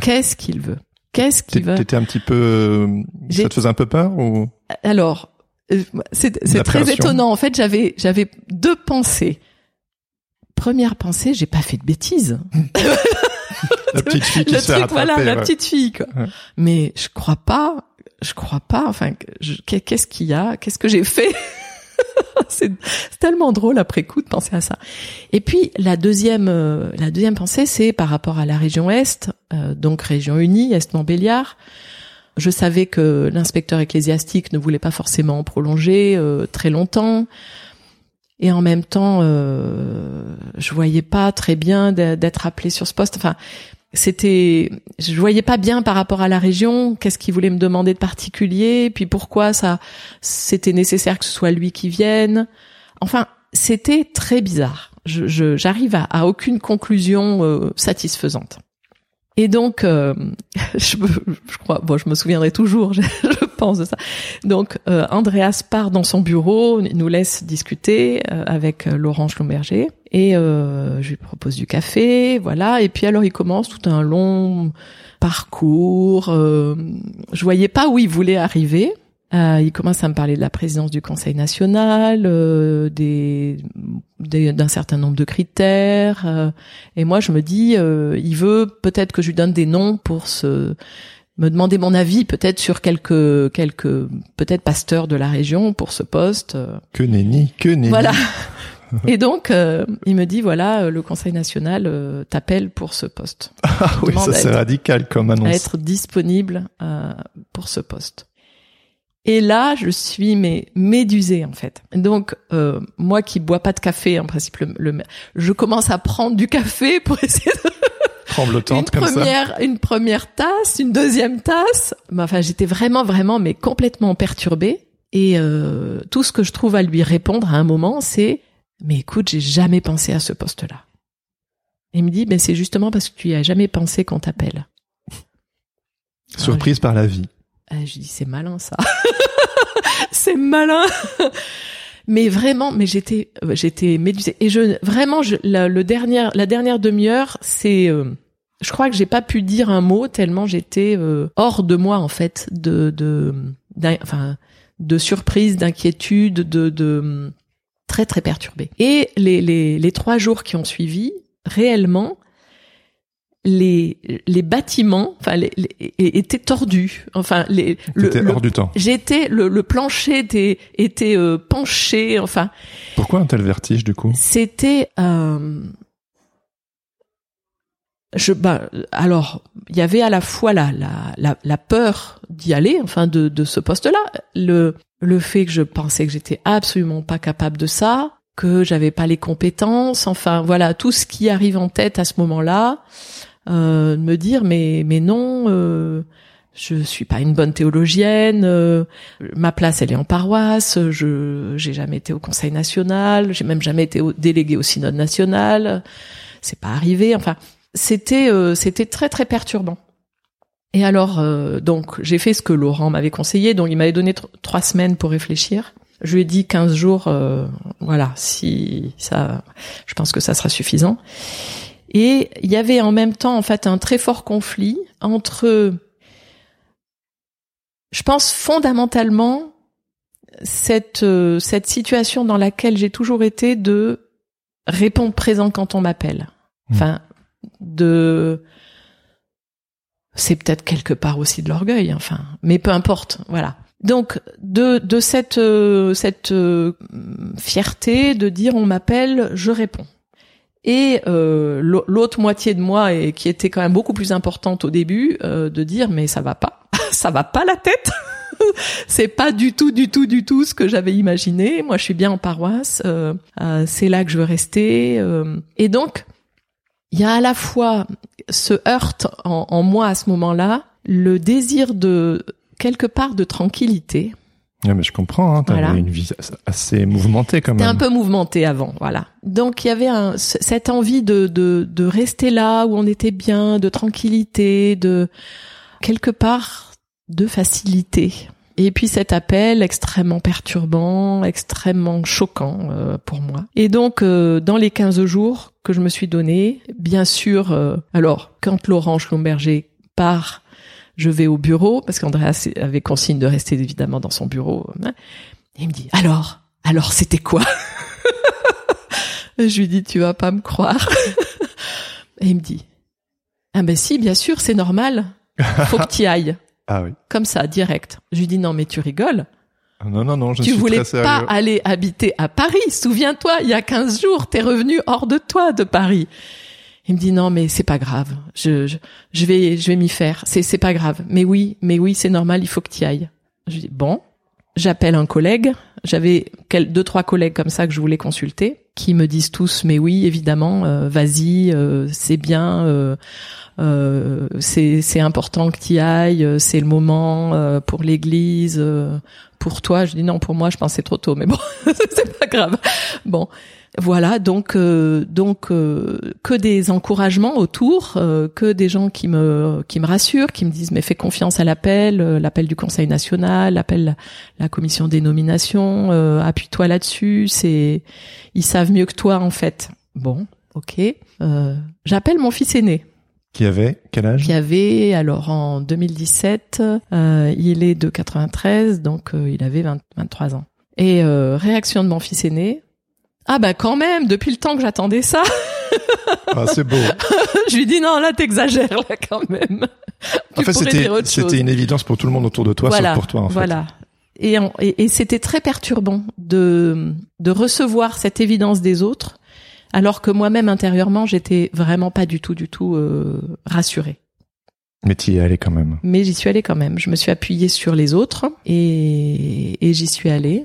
S1: Qu'est-ce qu'il veut Qu'est-ce qu'il veut
S3: T'étais un petit peu, euh, ça te faisait un peu peur ou
S1: Alors, c'est très étonnant. En fait, j'avais j'avais deux pensées. Première pensée, j'ai pas fait de bêtises. [LAUGHS]
S3: la petite fille qui
S1: le
S3: se truc,
S1: voilà, la petite fille quoi. Mais je crois pas je crois pas. Enfin, qu'est-ce qu'il y a Qu'est-ce que j'ai fait? [LAUGHS] C'est tellement drôle après coup de penser à ça. Et puis la deuxième, euh, la deuxième pensée, c'est par rapport à la région Est, euh, donc région unie, Est Montbéliard. Je savais que l'inspecteur ecclésiastique ne voulait pas forcément prolonger euh, très longtemps. Et en même temps, je voyais pas très bien d'être appelé sur ce poste. Enfin, c'était je voyais pas bien par rapport à la région qu'est-ce qu'il voulait me demander de particulier puis pourquoi ça c'était nécessaire que ce soit lui qui vienne. Enfin c'était très bizarre. Je j'arrive à, à, aucune conclusion euh, satisfaisante. Et donc euh, [LAUGHS] je, je, crois bon je me souviendrai toujours [LAUGHS] je, pense de ça. Donc euh, Andreas part dans son bureau nous laisse discuter avec Laurent Schlumberger et euh, je lui propose du café, voilà. Et puis alors il commence tout un long parcours. Euh, je voyais pas où il voulait arriver. Euh, il commence à me parler de la présidence du Conseil national, euh, des, d'un certain nombre de critères. Euh, et moi, je me dis, euh, il veut peut-être que je lui donne des noms pour se me demander mon avis peut-être sur quelques quelques peut-être pasteurs de la région pour ce poste.
S3: Que nenni, que nenni.
S1: Voilà. [LAUGHS] [LAUGHS] Et donc, euh, il me dit voilà, euh, le Conseil national euh, t'appelle pour ce poste.
S3: Ah oui, ça c'est radical comme annonce.
S1: À être disponible pour ce poste. Et là, je suis mais médusée en fait. Donc moi qui bois pas de café en principe, le, je commence à prendre du café pour [LAUGHS] essayer de
S3: une
S1: première, Une première tasse, une deuxième tasse. Enfin, j'étais vraiment, vraiment, mais complètement perturbée. Et tout ce que je trouve à lui répondre à un moment, c'est mais écoute, j'ai jamais pensé à ce poste-là. Il me dit, ben c'est justement parce que tu y as jamais pensé qu'on t'appelle. [LAUGHS]
S3: Surprise par la vie.
S1: Euh, je dis, c'est malin ça. [LAUGHS] c'est malin. [LAUGHS] mais vraiment, mais j'étais, j'étais médusée. Et je, vraiment, je, la, le dernier, la dernière demi-heure, c'est, euh, je crois que j'ai pas pu dire un mot tellement j'étais euh, hors de moi en fait, de, de, enfin, de surprise, d'inquiétude, de, de très très perturbée. Et les, les, les trois jours qui ont suivi, réellement, les les bâtiments enfin les, étaient tordus. Enfin les
S3: le, hors du temps.
S1: j'étais le, le plancher était était euh, penché enfin.
S3: Pourquoi un tel vertige du coup?
S1: C'était euh, je bah alors il y avait à la fois la la la, la peur d'y aller enfin de de ce poste là le le fait que je pensais que j'étais absolument pas capable de ça que j'avais pas les compétences enfin voilà tout ce qui arrive en tête à ce moment-là euh, me dire mais mais non euh, je suis pas une bonne théologienne euh, ma place elle est en paroisse je j'ai jamais été au conseil national j'ai même jamais été au, délégué au synode national c'est pas arrivé enfin c'était euh, c'était très très perturbant et alors euh, donc j'ai fait ce que Laurent m'avait conseillé donc il m'avait donné trois semaines pour réfléchir je lui ai dit 15 jours voilà si ça je pense que ça sera suffisant et il y avait en même temps, en fait, un très fort conflit entre, je pense fondamentalement, cette, euh, cette situation dans laquelle j'ai toujours été de répondre présent quand on m'appelle. Mmh. Enfin, de, c'est peut-être quelque part aussi de l'orgueil, enfin, mais peu importe, voilà. Donc de de cette euh, cette euh, fierté de dire on m'appelle, je réponds. Et euh, l'autre moitié de moi, et qui était quand même beaucoup plus importante au début, euh, de dire mais ça va pas, [LAUGHS] ça va pas la tête. [LAUGHS] c'est pas du tout, du tout, du tout ce que j'avais imaginé. Moi, je suis bien en paroisse. Euh, euh c'est là que je veux rester. Euh. et donc, il y a à la fois ce heurte en, en moi à ce moment-là, le désir de quelque part de tranquillité
S3: Ouais, mais je comprends, hein, t'avais une vie assez mouvementée quand même.
S1: Un peu mouvementé avant, voilà. Donc il y avait un, cette envie de, de, de rester là où on était bien, de tranquillité, de quelque part de facilité. Et puis cet appel extrêmement perturbant, extrêmement choquant euh, pour moi. Et donc euh, dans les 15 jours que je me suis donné, bien sûr, euh, alors quand Laurent Schlumberger part je vais au bureau parce qu'Andreas avait consigne de rester évidemment dans son bureau. Hein. il me dit alors, alors c'était quoi [LAUGHS] Je lui dis tu vas pas me croire. [LAUGHS] Et il me dit ah ben si bien sûr c'est normal, faut que tu ailles.
S3: Ah oui.
S1: Comme ça direct. Je lui dis non mais tu rigoles.
S3: Ah non, non, non, je
S1: tu
S3: suis
S1: voulais
S3: pas
S1: aller habiter à Paris. Souviens-toi, il y a 15 jours, t'es revenu hors de toi de Paris. Il me dit non mais c'est pas grave, je, je, vais je vais m'y faire, c'est c'est pas grave. Mais oui, mais oui, c'est normal, il faut que tu ailles. Je dis bon, j'appelle un collègue, j'avais deux trois collègues comme ça que je voulais consulter qui me disent tous mais oui, évidemment, euh, vas-y, euh, c'est bien euh, euh c'est c'est important que tu ailles, c'est le moment pour l'église pour toi, je dis non pour moi, je pensais trop tôt mais bon, [LAUGHS] c'est pas grave. Bon, voilà, donc euh, donc euh, que des encouragements autour, euh, que des gens qui me qui me rassurent, qui me disent mais fais confiance à l'appel, l'appel du Conseil national, l'appel la commission des nominations, appuie-toi là-dessus, c'est ils savent mieux que toi en fait. Bon, OK. j'appelle mon fils aîné.
S3: Qui avait quel âge?
S1: Qui avait alors en 2017, il est de 93 donc il avait 23 ans. Et réaction de mon fils aîné, ah bah quand même, depuis le temps que j'attendais ça. [LAUGHS]
S3: ah, c'est beau.
S1: je lui dis non, là t'exagères là quand même.
S3: en fait, c'était c'était une évidence pour tout le monde autour de toi,
S1: voilà,
S3: sauf pour toi en fait.
S1: Voilà. Et, et, et c'était très perturbant de de recevoir cette évidence des autres, alors que moi-même intérieurement j'étais vraiment pas du tout du tout euh, rassurée.
S3: Mais tu y es allée quand même.
S1: Mais j'y suis allée quand même. Je me suis appuyée sur les autres et, et j'y suis allée.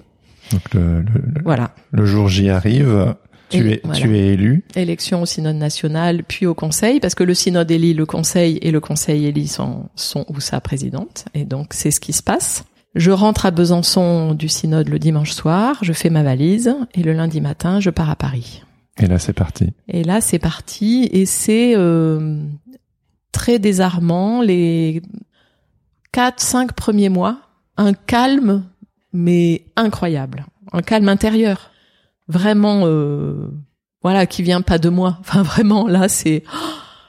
S3: Donc le, voilà. le jour J arrive, tu es tu es élu.
S1: Élection au synode national, puis au conseil, parce que le synode élit le conseil et le conseil élit son son ou sa présidente, et donc c'est ce qui se passe. Je rentre à Besançon du synode le dimanche soir, je fais ma valise et le lundi matin, je pars à Paris.
S3: Et là, c'est parti.
S1: Et là, c'est parti et c'est euh, très désarmant les quatre, cinq premiers mois, un calme mais incroyable, un calme intérieur, vraiment, euh, voilà, qui vient pas de moi. [LAUGHS] Enfin, vraiment, là, c'est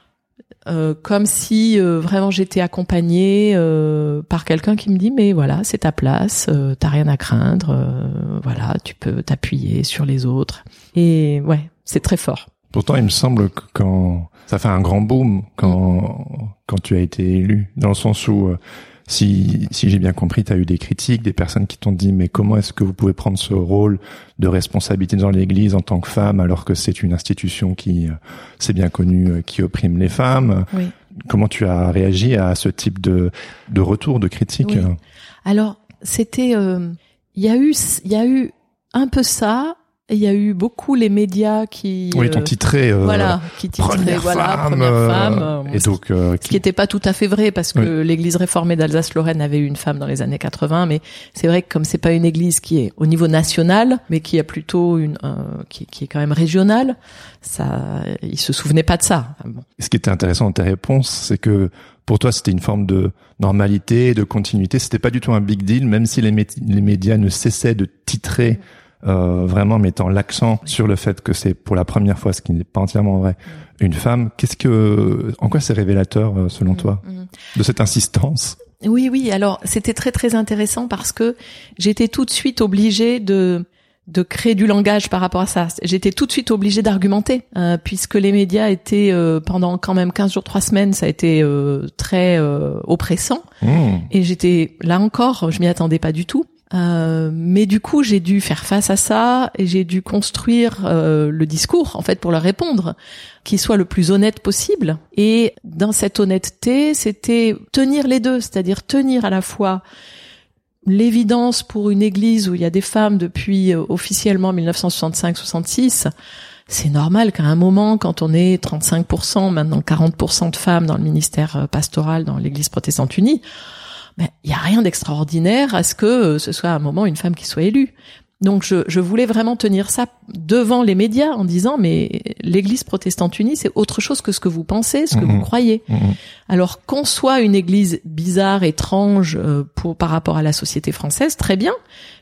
S1: [GASPS] euh, comme si euh, vraiment j'étais accompagnée euh, par quelqu'un qui me dit mais voilà c'est ta place, t'as rien à craindre, voilà tu peux t'appuyer sur les autres et ouais c'est très fort.
S3: Pourtant, il me semble que quand ça fait un grand boom quand quand tu as été élu, dans le sens où si si j'ai bien compris, tu as eu des critiques, des personnes qui t'ont dit mais comment est-ce que vous pouvez prendre ce rôle de responsabilité dans l'Église en tant que femme alors que c'est une institution qui euh, c'est bien connu euh, qui opprime les femmes?
S1: Oui.
S3: Comment tu as réagi à ce type de de retour de critique?
S1: Oui. Alors c'était euh, il y a eu il y a eu un peu ça il y a eu beaucoup les médias qui
S3: Oui,
S1: euh,
S3: ton titré. euh,
S1: voilà qui titraient
S3: première
S1: voilà
S3: femme.
S1: première
S3: euh,
S1: femme euh,
S3: et donc, euh,
S1: Ce qui n'était pas tout à fait vrai parce que l'Église réformée d'Alsace-Lorraine avait eu une femme dans les années 80, mais c'est vrai que comme c'est pas une Église qui est au niveau national, mais qui a plutôt une euh, qui, qui est quand même régionale, ça, ils se souvenaient pas de ça. Enfin, bon.
S3: Ce qui était intéressant dans tes réponses, c'est que pour toi, c'était une forme de normalité, de continuité. C'était pas du tout un big deal, même si les médias ne cessaient de titrer, euh, vraiment mettant l'accent sur le fait que c'est pour la première fois, ce qui n'est pas entièrement vrai, une femme. Qu'est-ce que, en quoi c'est révélateur, euh, selon toi,
S1: Mhm.
S3: de cette insistance?
S1: Oui, oui. Alors c'était très très intéressant parce que j'étais tout de suite obligée de de créer du langage par rapport à ça. J'étais tout de suite obligée d'argumenter, euh, puisque les médias étaient euh, pendant quand même 15 jours, 3 semaines, ça a été euh, très euh, oppressant. Et j'étais là encore, je m'y attendais pas du tout. Euh, mais du coup, j'ai dû faire face à ça et j'ai dû construire euh, le discours en fait pour leur répondre, qui soit le plus honnête possible. Et dans cette honnêteté, c'était tenir les deux, c'est-à-dire tenir à la fois l'évidence pour une église où il y a des femmes depuis euh, officiellement 1965-66. C'est normal qu'à un moment, quand on est 35%, maintenant 40% de femmes dans le ministère euh, pastoral dans l'église protestante unie, ben, il y a rien d'extraordinaire à ce que euh, ce soit à un moment une femme qui soit élue. Donc je, je voulais vraiment tenir ça devant les médias en disant mais l'Église protestante unie c'est autre chose que ce que vous pensez, ce que vous croyez.
S3: Mhm.
S1: Alors qu'on soit une Église bizarre, étrange euh, pour par rapport à la société française, très bien.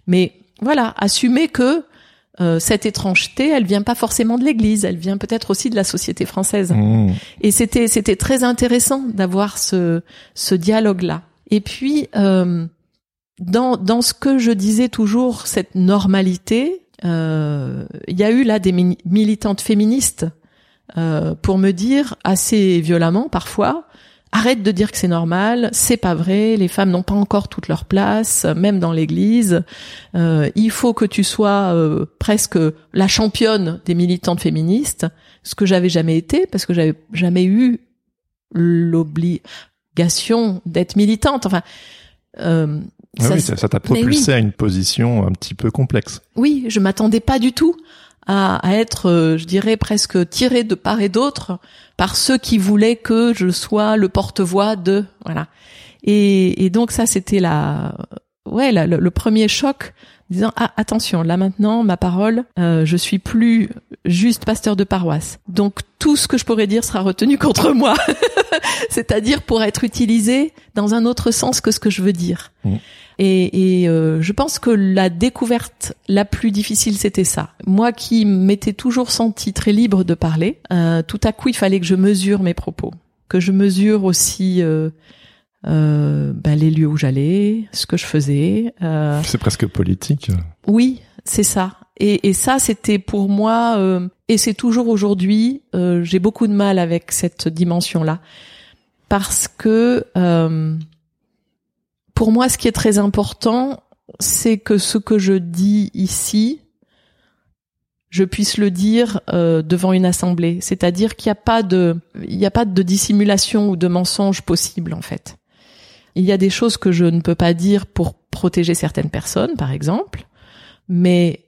S1: Mais voilà, assumer que euh, cette étrangeté, elle vient pas forcément de l'Église, elle vient peut-être aussi de la société française.
S3: Hmm.
S1: Et c'était c'était très intéressant d'avoir ce ce dialogue là. Et puis euh, dans dans ce que je disais toujours cette normalité, euh, il y a eu là des mi- militantes féministes euh, pour me dire assez violemment parfois arrête de dire que c'est normal, c'est pas vrai, les femmes n'ont pas encore toute leur place, même dans l'église. Euh, il faut que tu sois euh, presque la championne des militantes féministes, ce que j'avais jamais été parce que j'avais jamais eu d'être militante. Enfin, euh,
S3: Ah
S1: ça
S3: oui, ça t'a propulsé
S1: oui.
S3: à une position un petit peu complexe.
S1: oui, je m'attendais pas du tout à, à être, euh, je dirais, presque tirée de part et d'autre par ceux qui voulaient que je sois le porte-voix de, voilà. Et, et donc ça, c'était la, ouais, la- le, le premier choc, disant ah attention, là maintenant, ma parole, euh, je suis plus juste pasteur de paroisse. Donc tout ce que je pourrais dire sera retenu [LAUGHS] contre moi, [LAUGHS] c'est-à-dire pour être utilisé dans un autre sens que ce que je veux dire.
S3: Mm.
S1: Et, et, euh, je pense que la découverte la plus difficile, c'était ça. Moi qui m'étais toujours senti très libre de parler, euh, tout à coup, il fallait que je mesure mes propos, que je mesure aussi euh, ben, les lieux où j'allais, ce que je faisais. Euh,
S3: C'est presque politique.
S1: oui, c'est ça. Et, et ça, c'était pour moi, euh, et c'est toujours aujourd'hui, euh, j'ai beaucoup de mal avec cette dimension-là. Parce que euh, pour moi, ce qui est très important, c'est que ce que je dis ici, je puisse le dire euh, devant une assemblée. C'est-à-dire qu'il n'y a pas de, il n'y a pas de dissimulation ou de mensonge possible en fait. Il y a des choses que je ne peux pas dire pour protéger certaines personnes, par exemple, mais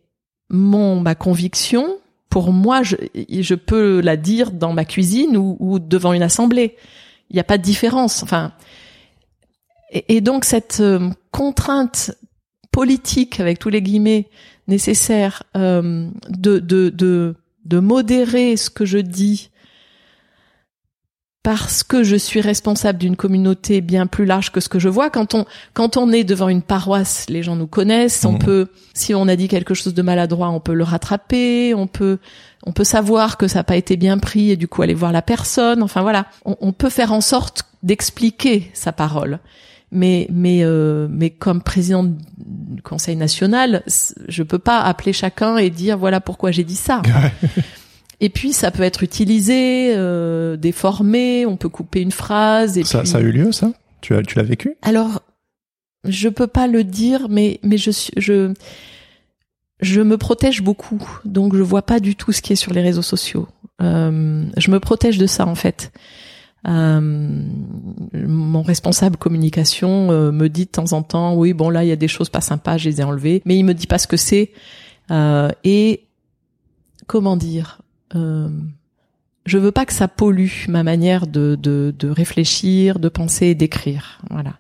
S1: mon ma conviction, pour moi, je, je peux la dire dans ma cuisine ou, ou devant une assemblée. Il n'y a pas de différence. Enfin, et, donc cette euh, contrainte politique avec tous les guillemets nécessaires euh, de, de de de modérer ce que je dis parce que je suis responsable d'une communauté bien plus large que ce que je vois. Quand on quand on est devant une paroisse, les gens nous connaissent. On
S3: Mhm.
S1: peut, si on a dit quelque chose de maladroit, on peut le rattraper. On peut on peut savoir que ça n'a pas été bien pris et du coup aller voir la personne. Enfin voilà, on, on peut faire en sorte d'expliquer sa parole. Mais mais euh, mais comme président du Conseil national, je peux pas appeler chacun et dire voilà pourquoi j'ai dit ça. [LAUGHS] Et puis ça peut être utilisé, euh, déformé, on peut couper une phrase. Et
S3: Ça,
S1: puis...
S3: ça a eu lieu, ça? Tu as, tu l'as vécu?
S1: Alors, je peux pas le dire, mais mais je je je me protège beaucoup, donc je vois pas du tout ce qui est sur les réseaux sociaux. Euh, je me protège de ça en fait. Euh, mon responsable communication euh, me dit de temps en temps, oui bon là il y a des choses pas sympas, je les ai enlevées, mais il me dit pas ce que c'est. Euh, et comment dire? Euh, Je veux pas que ça pollue ma manière de de, de réfléchir, de penser et d'écrire. Voilà.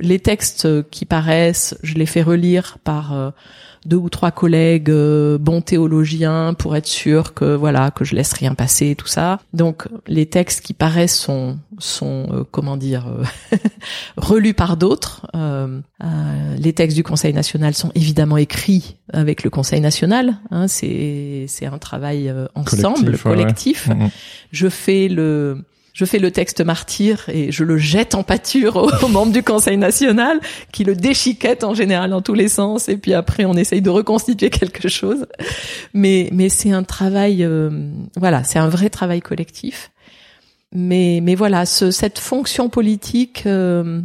S1: Les textes qui paraissent, je les fais relire par euh, deux ou trois collègues euh, bons théologiens pour être sûr que voilà que je laisse rien passer tout ça. Donc les textes qui paraissent sont sont euh, comment dire euh, [LAUGHS] relus par d'autres. Euh, euh, les textes du Conseil national sont évidemment écrits avec le Conseil national. Hein, c'est c'est un travail ensemble
S3: Collectif, ouais. Mhm.
S1: Je fais le je fais le texte martyr et je le jette en pâture aux, membres du Conseil national qui le déchiquettent en général dans tous les sens et puis après on essaye de reconstituer [LAUGHS] quelque chose. Mais mais c'est un travail euh, voilà, c'est un vrai travail collectif. Mais mais voilà, ce, cette fonction politique euh,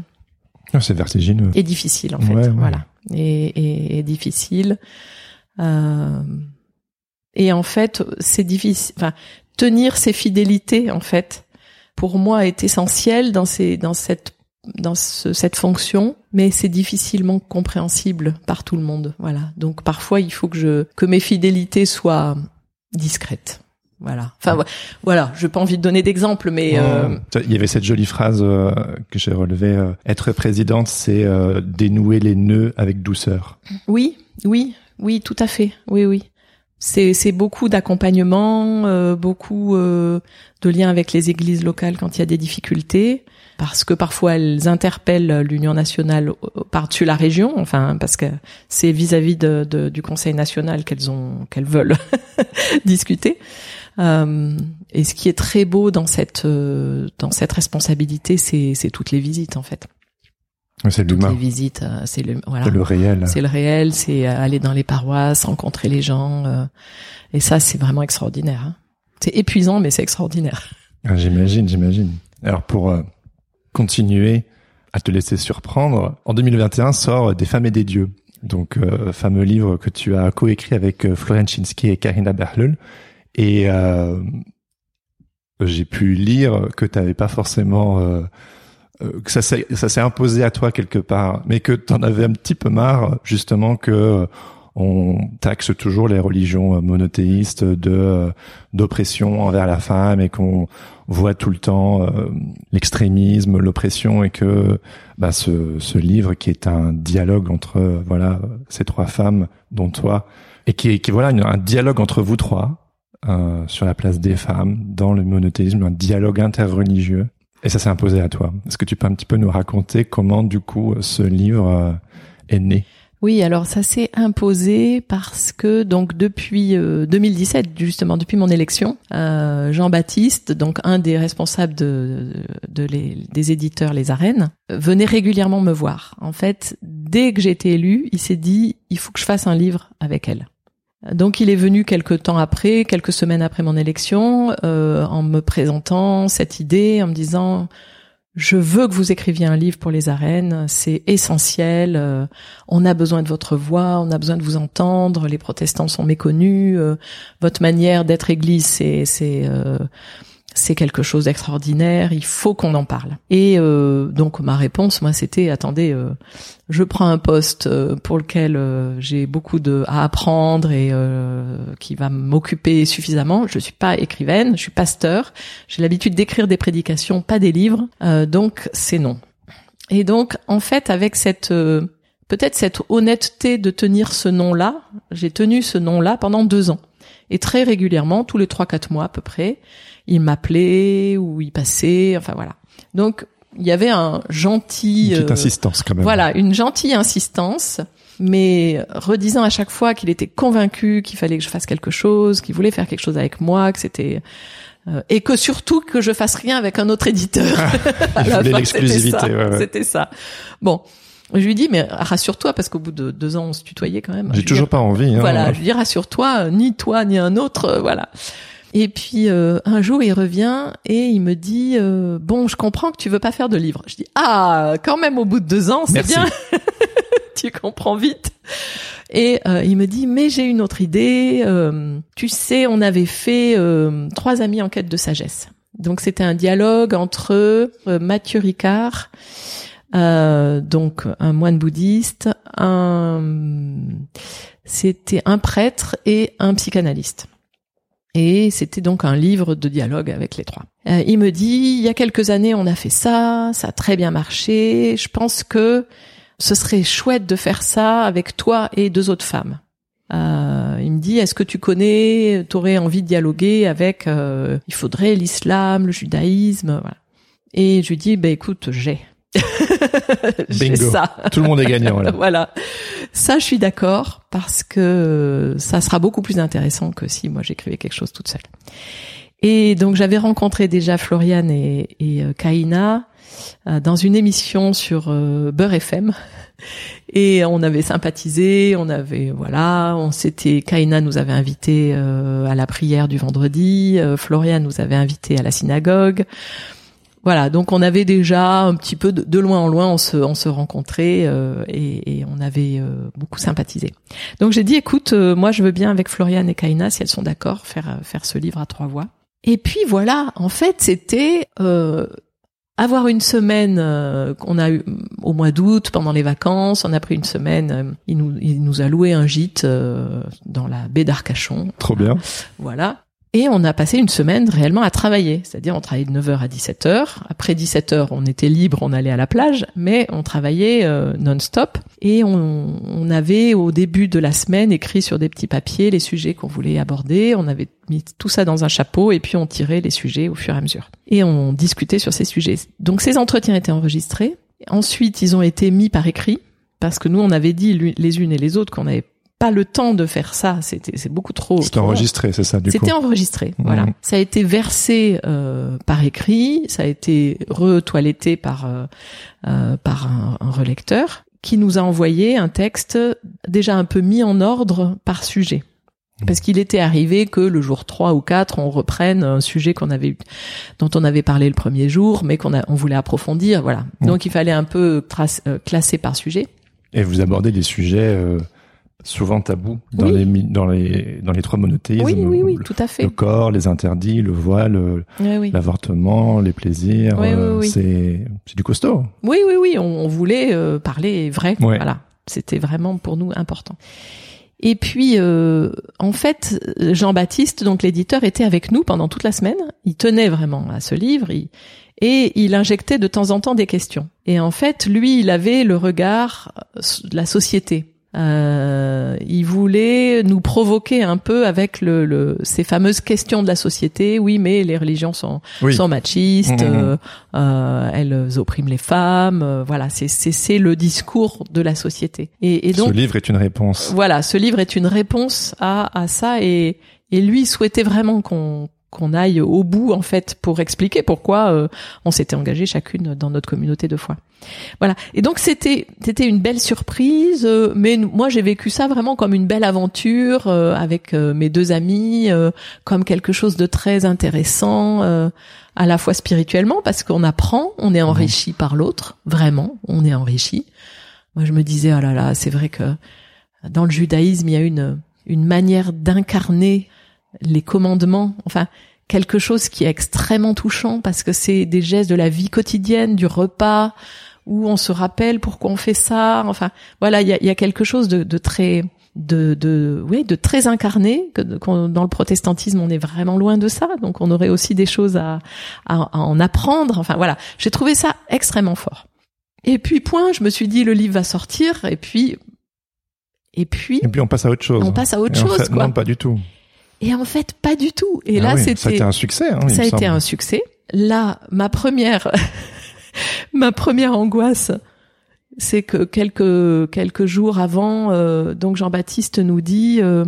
S3: Ah, C'est vertigineux.
S1: est difficile en fait.
S3: Ouais, ouais.
S1: Voilà, et, et, et difficile. Euh, et en fait, c'est difficile. Enfin, tenir ses fidélités, en fait, pour moi, est essentiel dans ces, dans cette, dans ce- cette fonction, mais c'est difficilement compréhensible par tout le monde. Voilà. Donc parfois, il faut que je, que mes fidélités soient discrètes. Voilà. Enfin, vo- voilà. Je n'ai pas envie de donner d'exemple, mais euh.
S3: Il y avait cette jolie phrase euh, que j'ai relevée. euh, être présidente, c'est euh, dénouer les nœuds avec douceur.
S1: Oui, oui, oui, tout à fait. Oui, oui. C'est beaucoup d'accompagnement, euh, beaucoup euh, de liens avec les églises locales quand il y a des difficultés, parce que parfois elles interpellent l'Union nationale par-dessus la région, enfin parce que c'est vis-à-vis de, de- du Conseil national qu'elles ont qu'elles veulent [LAUGHS] discuter. Euh, et ce qui est très beau dans cette euh, dans cette responsabilité, c'est toutes les visites en fait.
S3: C'est
S1: Toutes les visites, euh, c'est le voilà.
S3: c'est le réel.
S1: C'est le réel, c'est euh, aller dans les paroisses, rencontrer les gens. euh, et ça, c'est vraiment extraordinaire. hein. C'est épuisant, mais c'est extraordinaire.
S3: Ah, j'imagine, j'imagine. Alors pour euh, continuer à te laisser surprendre, en 2021 sort Des femmes et des dieux. Donc euh, fameux livre que tu as coécrit avec Florian Chinsky et Karina Berlul. Et euh, j'ai pu lire que tu n'avais pas forcément euh, que ça s'est ça s'est imposé à toi quelque part, mais que tu en avais un petit peu marre justement que euh, on taxe toujours les religions euh, monothéistes de d'oppression envers la femme et qu'on voit tout le temps euh, l'extrémisme, l'oppression et que bah, ce, ce livre qui est un dialogue entre voilà ces trois femmes dont toi et qui qui voilà un dialogue entre vous trois euh, sur la place des femmes dans le monothéisme, un dialogue interreligieux. Et ça s'est imposé à toi. Est-ce que tu peux un petit peu nous raconter comment du coup ce livre euh, est né?
S1: Oui, alors ça s'est imposé parce que donc depuis euh, 2017, justement depuis mon élection, euh, Jean-Baptiste, donc un des responsables de, de des éditeurs Les Arènes, euh, venait régulièrement me voir. En fait, dès que été élue, il s'est dit il faut que je fasse un livre avec elle. Donc il est venu quelques temps après, quelques semaines après mon élection, euh, en me présentant cette idée, en me disant je veux que vous écriviez un livre pour les arènes, c'est essentiel. euh, on a besoin de votre voix, on a besoin de vous entendre. Les protestants sont méconnus. euh, votre manière d'être Église, c'est c'est quelque chose d'extraordinaire. Il faut qu'on en parle. Et euh, donc ma réponse, moi, c'était attendez, euh, je prends un poste euh, pour lequel euh, j'ai beaucoup de à apprendre et euh, qui va m'occuper suffisamment. Je suis pas écrivaine, je suis pasteur. J'ai l'habitude d'écrire des prédications, pas des livres. Euh, donc c'est non. Et donc, en fait, avec cette peut-être cette honnêteté de tenir ce nom-là, j'ai tenu ce nom-là pendant deux ans. Et très régulièrement, tous les trois quatre mois à peu près, il m'appelait ou il passait, enfin voilà. Donc il y avait un gentil,
S3: une petite insistance quand même.
S1: Voilà, une gentille insistance, mais redisant à chaque fois qu'il était convaincu qu'il fallait que je fasse quelque chose, qu'il voulait faire quelque chose avec moi, que c'était euh, et que surtout que je fasse rien avec un autre éditeur. [LAUGHS] [LAUGHS]
S3: Il voulait l'exclusivité.
S1: C'était ça. Bon. Je lui dis, mais rassure-toi, parce qu'au bout de deux ans, on se tutoyait quand même.
S3: J'ai toujours pas envie. Hein.
S1: Voilà, je lui dis, rassure-toi, ni toi, ni un autre, euh, voilà. Et puis euh, un jour, il revient et il me dit, bon, je comprends que tu veux pas faire de livre. Je dis, ah, quand même, au bout de deux ans, c'est bien. [LAUGHS] tu comprends vite. Et euh, il me dit mais j'ai une autre idée. Euh, tu sais, on avait fait euh, trois amis en quête de sagesse. Donc c'était un dialogue entre Mathieu Ricard, donc un moine bouddhiste, un c'était un prêtre et un psychanalyste. Et c'était donc un livre de dialogue avec les trois. il me dit, il y a quelques années, on a fait ça, ça a très bien marché. Je pense que ce serait chouette de faire ça avec toi et deux autres femmes. Euh, il me dit, est-ce que tu connais, t'aurais envie de dialoguer avec, euh, il faudrait l'islam, le judaïsme, voilà. Et je lui dis, ben écoute, j'ai. [LAUGHS]
S3: j'ai ça. Tout le monde est gagnant là. [LAUGHS]
S1: voilà. Ça, je suis d'accord parce que ça sera beaucoup plus intéressant que si moi j'écrivais quelque chose toute seule. Et donc j'avais rencontré déjà Floriane et, et euh, Kaina euh, dans une émission sur euh, Beurre FM [LAUGHS] et on avait sympathisé, on avait voilà, on s'était Kaina nous avait invité euh, à la prière du vendredi, Florian nous avait invité à la synagogue. Voilà, donc on avait déjà un petit peu de, loin en loin, on se, on se rencontrait et, et, on avait beaucoup sympathisé. Donc j'ai dit, écoute, moi je veux bien avec Florian et Kaina, si elles sont d'accord, faire faire ce livre à trois voix. Et puis voilà, en fait, c'était avoir une semaine euh, qu'on a eu au mois d'août pendant les vacances, on a pris une semaine. Euh, il nous il nous a loué un gîte euh, dans la baie d'Arcachon.
S3: Trop bien.
S1: Voilà. Et on a passé une semaine réellement à travailler. C'est-à-dire, on travaillait de 9h à 17h. Après 17h, on était libre, on allait à la plage, mais on travaillait euh, non-stop. Et on, on, avait, au début de la semaine, écrit sur des petits papiers les sujets qu'on voulait aborder. On avait mis tout ça dans un chapeau et puis on tirait les sujets au fur et à mesure. Et on discutait sur ces sujets. Donc, ces entretiens étaient enregistrés. Ensuite, ils ont été mis par écrit parce que nous, on avait dit les unes et les autres qu'on avait pas le temps de faire ça. C'était c'est beaucoup trop.
S3: C'était enregistré, c'est ça du
S1: C'était enregistré, voilà. Ça a été versé euh, par écrit, ça a été retoiletté par euh, euh, par un, un, relecteur qui nous a envoyé un texte déjà un peu mis en ordre par sujet. Parce qu'il était arrivé que le jour 3 ou 4, on reprenne un sujet qu'on avait dont on avait parlé le premier jour, mais qu'on on voulait approfondir, voilà. Donc il fallait un peu trace, classer par sujet.
S3: Et vous abordez des sujets souvent tabou dans les dans les dans les trois monothéismes.
S1: Oui, oui, oui, tout à fait.
S3: Le corps, les interdits, le voile, l'avortement, les plaisirs. Euh, c'est c'est du costaud.
S1: Oui, oui, oui. On, voulait euh, parler vrai. Voilà, c'était vraiment pour nous important. Et puis, euh, en fait, Jean-Baptiste, donc l'éditeur, était avec nous pendant toute la semaine. Il tenait vraiment à ce livre. et il injectait de temps en temps des questions. Et en fait, lui, il avait le regard de la société euh, il voulait nous provoquer un peu avec le, le, ces fameuses questions de la société. Oui, mais les religions sont, sont machistes, mmh, mmh. Euh, euh, elles oppriment les femmes. Euh, voilà, c'est c'est le discours de la société.
S3: Et, et, donc ce livre est une réponse.
S1: Voilà, ce livre est une réponse à à ça et et lui souhaitait vraiment qu'on qu'on aille au bout en fait pour expliquer pourquoi euh, on s'était engagé chacune dans notre communauté de foi. Voilà. Et donc c'était c'était une belle surprise, euh, mais moi j'ai vécu ça vraiment comme une belle aventure euh, avec mes deux amis, comme quelque chose de très intéressant à la fois spirituellement parce qu'on apprend, on est enrichi par l'autre, vraiment, on est enrichi. Moi je me disais oh là là, c'est vrai que dans le judaïsme il y a une une manière d'incarner les commandements, enfin quelque chose qui est extrêmement touchant parce que c'est des gestes de la vie quotidienne, du repas, où on se rappelle pourquoi on fait ça. Enfin, voilà, il y a, y a, quelque chose de, de très de, de oui de très incarné que dans le protestantisme on est vraiment loin de ça donc on aurait aussi des choses à, à, à en apprendre enfin voilà j'ai trouvé ça extrêmement fort Et puis point, je me suis dit le livre va sortir et puis et puis
S3: Et puis on passe à autre chose.
S1: on passe à autre
S3: Et en
S1: chose
S3: fait,
S1: quoi.
S3: Non, pas du tout.
S1: Et en fait pas du tout. Et
S3: Ah
S1: là
S3: oui,
S1: c'était
S3: Ça a été un succès. Hein,
S1: ça a été un succès. Là, ma première, [LAUGHS] ma première angoisse, c'est que quelques quelques jours avant, euh, donc Jean-Baptiste nous dit, euh,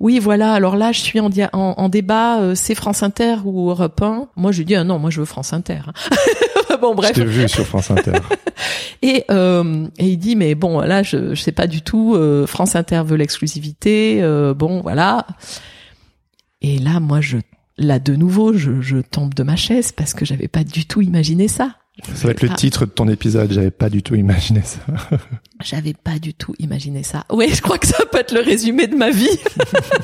S1: oui, voilà. Alors là, je suis en, dia- en, en débat, euh, c'est France Inter ou Europe 1. Moi, je lui dis, ah non, moi, je veux France Inter. hein. [LAUGHS] bon,
S3: Je
S1: bref.
S3: t'ai vu sur France Inter. [LAUGHS]
S1: Et, euh, et il dit, mais bon, là, je, je sais pas du tout. euh, France Inter veut l'exclusivité. euh, bon, voilà. Et là, moi, je, là, de nouveau, je, je tombe de ma chaise parce que j'avais pas du tout imaginé ça.
S3: Ça va être le
S1: Ah,
S3: titre de ton épisode. J'avais pas du tout imaginé ça. [LAUGHS]
S1: J'avais pas du tout imaginé ça. Oui, je crois que ça peut être le résumé de ma vie.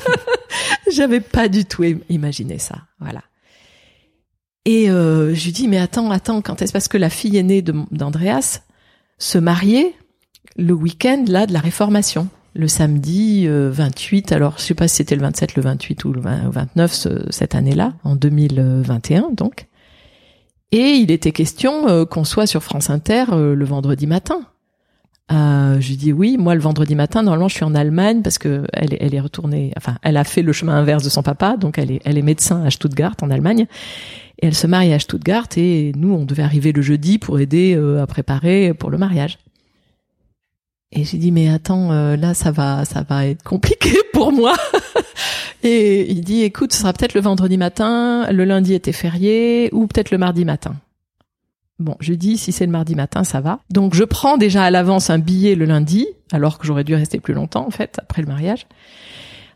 S1: [LAUGHS] J'avais pas du tout im- imaginé ça. Voilà. Et euh, je lui dis mais attends, attends, quand est-ce parce que la fille aînée d'Andreas se mariait le week-end là de la Réformation, le samedi euh, 28. Alors je sais pas si c'était le 27, le 28 ou le 20 ou 29 ce- cette année-là, en 2021 donc. Et il était question euh, qu'on soit sur France Inter euh, le vendredi matin. Euh, je lui dis oui, moi le vendredi matin, normalement je suis en Allemagne parce que elle, est- elle est retournée, enfin elle a fait le chemin inverse de son papa, donc elle est, elle est médecin à Stuttgart en Allemagne, et elle se marie à Stuttgart et nous on devait arriver le jeudi pour aider euh, à préparer pour le mariage. Et j'ai dit mais attends, euh, là ça va, ça va être compliqué [LAUGHS] pour moi. [LAUGHS] et il dit écoute, ce sera peut-être le vendredi matin, le lundi était férié ou peut-être le mardi matin. Bon, je dis si c'est le mardi matin, ça va. Donc je prends déjà à l'avance un billet le lundi, alors que j'aurais dû rester plus longtemps en fait après le mariage,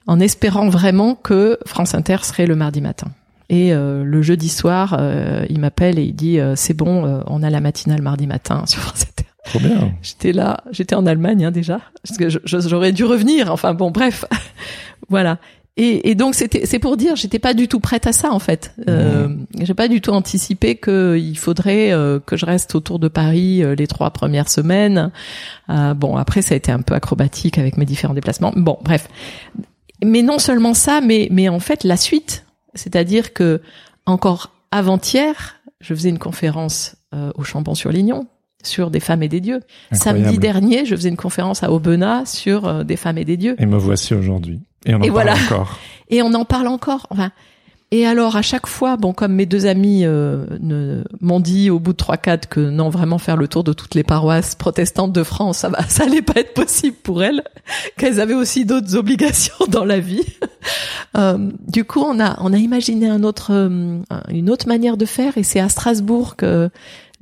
S1: en espérant vraiment que France Inter serait le mardi matin. Et euh, le jeudi soir, euh, il m'appelle et il dit c'est bon, on a la matinale mardi matin [LAUGHS] sur France Inter.
S3: Trop bien.
S1: J'étais là, j'étais en Allemagne hein, déjà, parce que j'aurais dû revenir. Enfin bon, bref, [LAUGHS] voilà. Et, et donc c'était, c'est pour dire, j'étais pas du tout prête à ça en fait. Euh, J'ai pas du tout anticipé qu'il faudrait euh, que je reste autour de Paris euh, les trois premières semaines. Euh, bon, après ça a été un peu acrobatique avec mes différents déplacements. Bon, bref. Mais non seulement ça, mais mais en fait la suite, c'est-à-dire que encore avant-hier, je faisais une conférence euh, au Chambon-sur-Lignon sur des femmes et des dieux. Samedi dernier, je faisais une conférence à Aubenas sur euh, des femmes et des dieux.
S3: Et me voici aujourd'hui. Et on en
S1: Et
S3: parle
S1: voilà.
S3: encore. [LAUGHS]
S1: Et on en parle encore. Enfin, et alors à chaque fois, bon, comme mes deux amis euh, ne- m'ont dit au bout de trois quatre que non, vraiment faire le tour de toutes les paroisses protestantes de France, ça va, [LAUGHS] ça allait pas être possible pour elles, [LAUGHS] qu'elles avaient aussi d'autres obligations dans la vie. Euh, du coup, on a on a imaginé un autre euh, une autre manière de faire, et c'est à Strasbourg que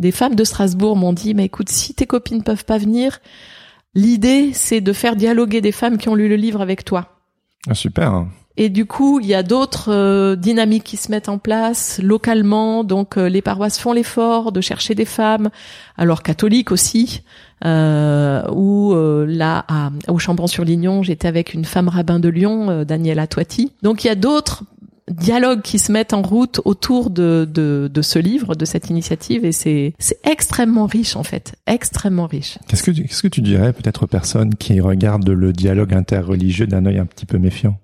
S1: des femmes de Strasbourg m'ont dit, mais écoute, si tes copines peuvent pas venir, l'idée c'est de faire dialoguer des femmes qui ont lu le livre avec toi.
S3: Ah, super.
S1: Et du coup, il y a d'autres euh, dynamiques qui se mettent en place localement. Donc, euh, les paroisses font l'effort de chercher des femmes, alors catholiques aussi. Euh, ou euh, là, à, au Chambon-sur-Lignon, j'étais avec une femme rabbin de Lyon, euh, Daniela Toiti. Donc, il y a d'autres dialogues qui se mettent en route autour de, de, de ce livre, de cette initiative, et c'est c'est extrêmement riche en fait, extrêmement riche.
S3: Qu'est-ce que, tu- qu'est-ce que tu dirais peut-être aux personnes qui regardent le dialogue interreligieux d'un œil un petit peu méfiant?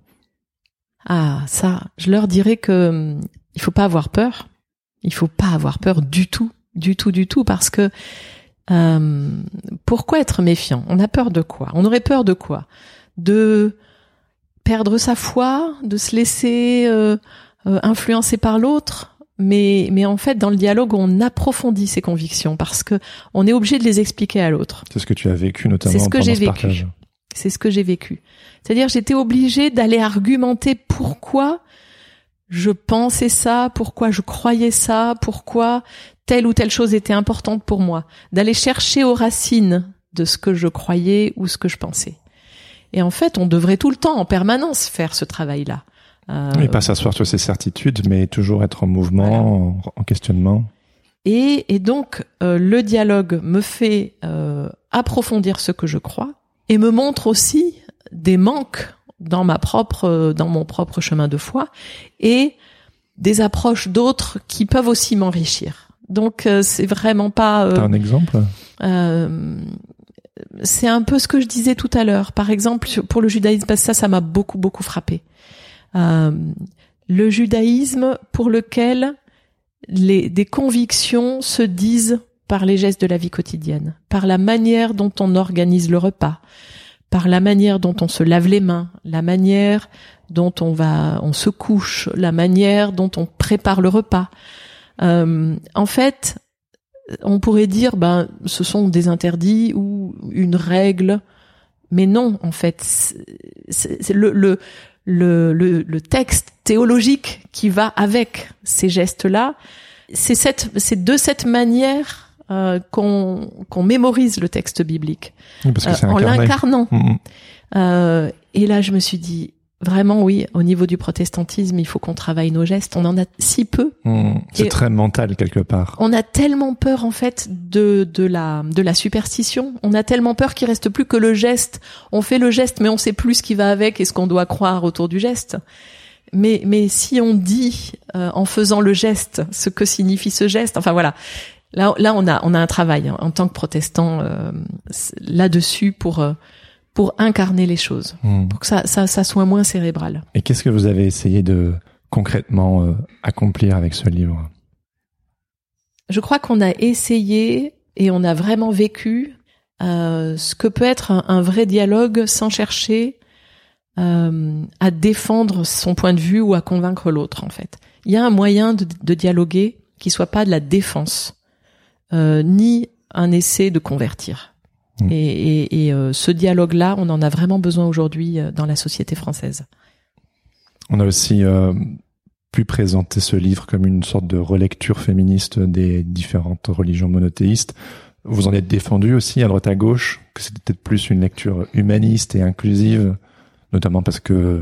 S1: Ah, ça, je leur dirais que hum, il faut pas avoir peur. Il faut pas avoir peur du tout, du tout, du tout, parce que euh, pourquoi être méfiant? On a peur de quoi? On aurait peur de quoi? De perdre sa foi, de se laisser euh, euh, influencer par l'autre. Mais, mais en fait, dans le dialogue, on approfondit ses convictions parce que on est obligé de les expliquer à l'autre.
S3: C'est ce que tu as vécu notamment
S1: C'est ce que j'ai
S3: ce
S1: vécu. C'est ce que j'ai vécu. C'est-à-dire, j'étais obligée d'aller argumenter pourquoi je pensais ça, pourquoi je croyais ça, pourquoi telle ou telle chose était importante pour moi. D'aller chercher aux racines de ce que je croyais ou ce que je pensais. Et en fait, on devrait tout le temps, en permanence, faire ce travail-là. Euh,
S3: Et pas s'asseoir sur ses certitudes, mais toujours être en mouvement, en, en questionnement.
S1: Et, et donc, euh, le dialogue me fait euh, approfondir ce que je crois et me montre aussi des manques dans ma propre, dans mon propre chemin de foi et des approches d'autres qui peuvent aussi m'enrichir. Donc, euh, c'est vraiment pas. euh,
S3: T'as un exemple?
S1: euh, c'est un peu ce que je disais tout à l'heure. Par exemple, pour le judaïsme, ça, ça m'a beaucoup, beaucoup frappé. Euh, le judaïsme pour lequel les, des convictions se disent par les gestes de la vie quotidienne, par la manière dont on organise le repas, par la manière dont on se lave les mains, la manière dont on va, on se couche, la manière dont on prépare le repas. Euh, en fait, on pourrait dire, ben, ce sont des interdits ou une règle, mais non, en fait, c'est le, le, le, le, texte théologique qui va avec ces gestes-là. C'est cette, c'est de cette manière euh, qu'on qu'on mémorise le texte biblique
S3: parce
S1: euh, en l'incarnant. Mm, mm. Euh, et là, je me suis dit, Vraiment, oui. Au niveau du protestantisme, il faut qu'on travaille nos gestes. On en a si peu.
S3: Hmm, c'est très mental quelque part.
S1: On a tellement peur en fait de de la de la superstition. On a tellement peur qu'il reste plus que le geste. On fait le geste, mais on sait plus ce qui va avec et ce qu'on doit croire autour du geste. Mais mais si on dit euh, en faisant le geste ce que signifie ce geste, enfin voilà. Là là on a on a un travail hein, en tant que protestant euh, là-dessus pour euh, pour incarner les choses, hmm. pour que ça, ça, ça, soit moins cérébral.
S3: Et qu'est-ce que vous avez essayé de concrètement euh, accomplir avec ce livre?
S1: Je crois qu'on a essayé et on a vraiment vécu euh, ce que peut être un, vrai dialogue sans chercher euh, à défendre son point de vue ou à convaincre l'autre en fait. Il y a un moyen de, de dialoguer qui soit pas de la défense, ni un essai de convertir. Mm. Et, euh, ce dialogue-là, on en a vraiment besoin aujourd'hui euh, dans la société française.
S3: On a aussi euh, pu présenter ce livre comme une sorte de relecture féministe des différentes religions monothéistes. Vous en êtes défendu aussi à droite à gauche, que c'était peut-être plus une lecture humaniste et inclusive, notamment parce que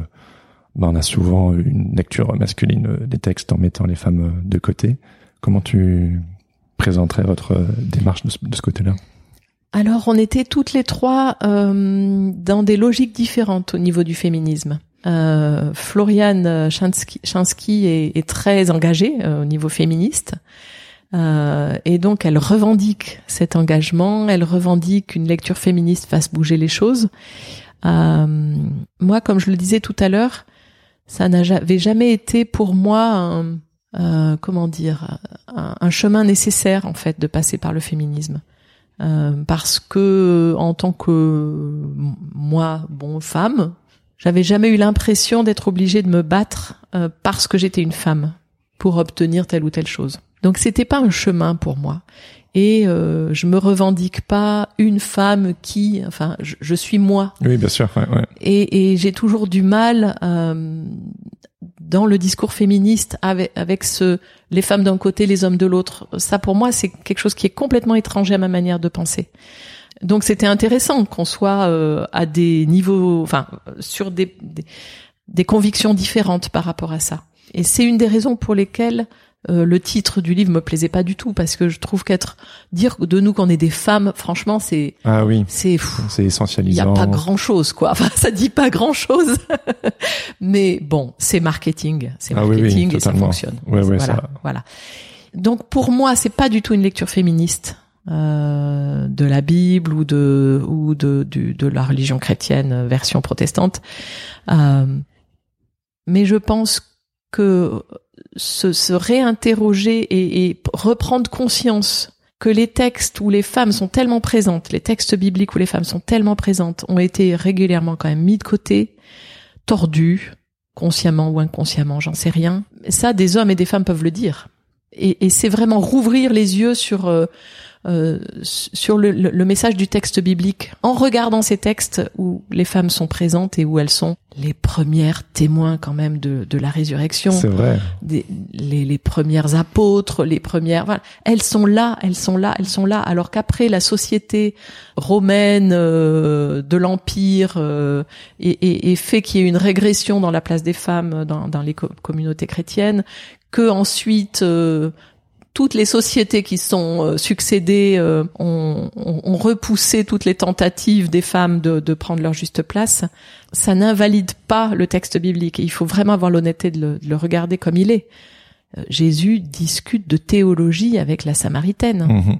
S3: bah, on a souvent une lecture masculine des textes en mettant les femmes de côté. Comment tu présenterais votre démarche de ce côté-là?
S1: Alors, on était toutes les trois euh, dans des logiques différentes au niveau du féminisme. Euh, Floriane Chansky, est, très engagée euh, au niveau féministe. Euh, et donc, elle revendique cet engagement, elle revendique qu'une lecture féministe fasse bouger les choses. moi, comme je le disais tout à l'heure, ça n'avait jamais été pour moi un, comment dire, un chemin nécessaire en fait de passer par le féminisme. Euh, parce que en tant que moi, bon femme, j'avais jamais eu l'impression d'être obligée de me battre euh, parce que j'étais une femme pour obtenir telle ou telle chose. Donc c'était pas un chemin pour moi. Et euh, je me revendique pas une femme qui, enfin, je, je suis moi.
S3: Oui, bien sûr. Ouais, ouais.
S1: Et, et j'ai toujours du mal euh, dans le discours féministe avec, avec ce les femmes d'un côté, les hommes de l'autre. Ça pour moi c'est quelque chose qui est complètement étranger à ma manière de penser. Donc c'était intéressant qu'on soit euh, à des niveaux, enfin sur des, des, des convictions différentes par rapport à ça. Et c'est une des raisons pour lesquelles euh, le titre du livre me plaisait pas du tout parce que je trouve qu'être dire de nous qu'on est des femmes, franchement, c'est
S3: ah oui,
S1: c'est
S3: c'est essentialisant.
S1: Il y a pas grand chose quoi. [LAUGHS] Enfin, ça dit pas grand chose. [LAUGHS] Mais bon, c'est marketing, c'est ah marketing et ça fonctionne.
S3: voilà,
S1: ça... voilà. Donc pour moi, c'est pas du tout une lecture féministe. Euh, de la Bible ou de ou de de, de la religion chrétienne euh, version protestante, euh, mais je pense que se, se réinterroger et, et, reprendre conscience que les textes où les femmes sont tellement présentes, les textes bibliques où les femmes sont tellement présentes, ont été régulièrement quand même mis de côté, tordus, consciemment ou inconsciemment, j'en sais rien. Ça, des hommes et des femmes peuvent le dire. Et, et c'est vraiment rouvrir les yeux sur euh, euh, sur le, le, message du texte biblique en regardant ces textes où les femmes sont présentes et où elles sont les premières témoins quand même de, de la résurrection.
S3: C'est vrai.
S1: Des, les, les, premières apôtres, les premières. Voilà. Elles sont là, elles sont là, elles sont là. Alors qu'après la société romaine euh, de l'empire euh, et, et, fait qu'il y ait une régression dans la place des femmes dans, dans les communautés chrétiennes, que ensuite euh, toutes les sociétés qui sont euh, succédées euh, ont, ont, repoussé toutes les tentatives des femmes de, de prendre leur juste place, ça n'invalide pas le texte biblique. Et il faut vraiment avoir l'honnêteté de, le, regarder comme il est. Euh, Jésus discute de théologie avec la Samaritaine, mm-hmm.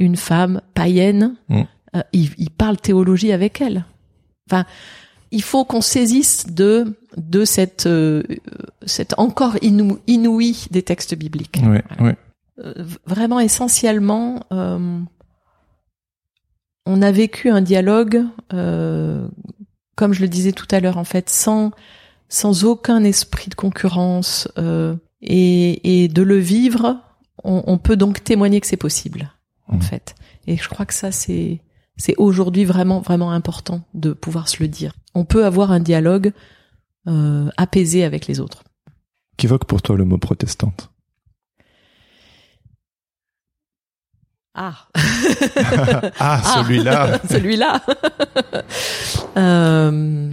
S1: une femme païenne. Mm. il, il, parle théologie avec elle. Enfin, il faut qu'on saisisse de de cette cette encore inouïe des textes bibliques.
S3: Oui, oui.
S1: Vraiment essentiellement, euh, on a vécu un dialogue, euh, comme je le disais tout à l'heure, en fait, sans sans aucun esprit de concurrence euh, et, et, de le vivre, on, on, peut donc témoigner que c'est possible, en mmh. fait. Et je crois que ça, c'est c'est aujourd'hui vraiment vraiment important de pouvoir se le dire. On peut avoir un dialogue euh, apaisé avec les autres.
S3: Qu'évoque pour toi le mot protestante? [LAUGHS]
S1: Ah.
S3: ah, celui-là. [LAUGHS]
S1: celui-là. [LAUGHS] euh,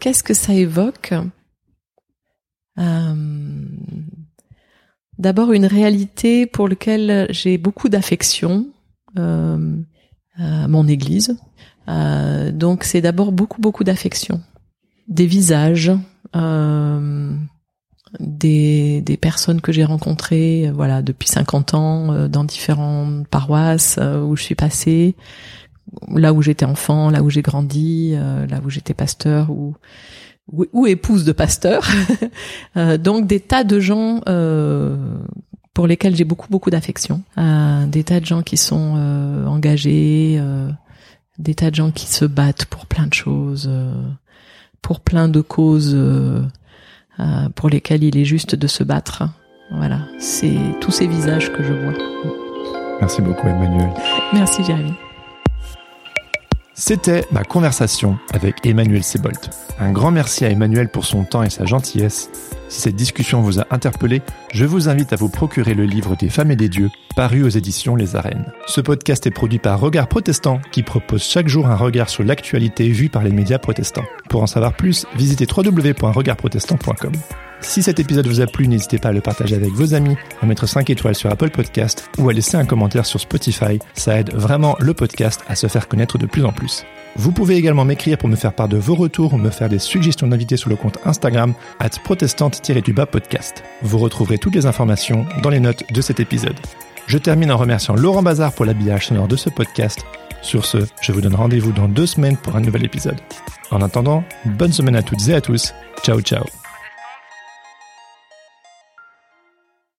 S1: Qu'est-ce que ça évoque? Euh, D'abord une réalité pour laquelle j'ai beaucoup d'affection, euh, mon Église. Donc c'est d'abord beaucoup beaucoup d'affection, des visages. Euh, des, des personnes que j'ai rencontrées euh, voilà depuis 50 ans euh, dans différentes paroisses euh, où je suis passée là où j'étais enfant là où j'ai grandi là où j'étais pasteur ou ou, épouse de pasteur. [LAUGHS] Donc des tas de gens pour lesquels j'ai beaucoup beaucoup d'affection des tas de gens qui sont engagés des tas de gens qui se battent pour plein de choses pour plein de causes euh, pour lesquels il est juste de se battre. Voilà, c'est tous ces visages que je vois.
S3: Merci beaucoup Emmanuel.
S1: Merci Jérémy.
S3: C'était ma conversation avec Emmanuel Sebolt. Un grand merci à Emmanuel pour son temps et sa gentillesse. Si cette discussion vous a interpellé, je vous invite à vous procurer le livre des femmes et des dieux, paru aux éditions Les Arènes. Ce podcast est produit par Regard Protestant, qui propose chaque jour un regard sur l'actualité vue par les médias protestants. Pour en savoir plus, visitez www.regardprotestant.com. Si cet épisode vous a plu, n'hésitez pas à le partager avec vos amis, à mettre 5 étoiles sur Apple Podcast ou à laisser un commentaire sur Spotify. Ça aide vraiment le podcast à se faire connaître de plus en plus. Vous pouvez également m'écrire pour me faire part de vos retours ou me faire des suggestions d'invités sur le compte Instagram at protestante-du-bas podcast. Vous retrouverez toutes les informations dans les notes de cet épisode. Je termine en remerciant Laurent Bazar pour l'habillage sonore de ce podcast. Sur ce, je vous donne rendez-vous dans deux semaines pour un nouvel épisode. En attendant, bonne semaine à toutes et à tous. Ciao ciao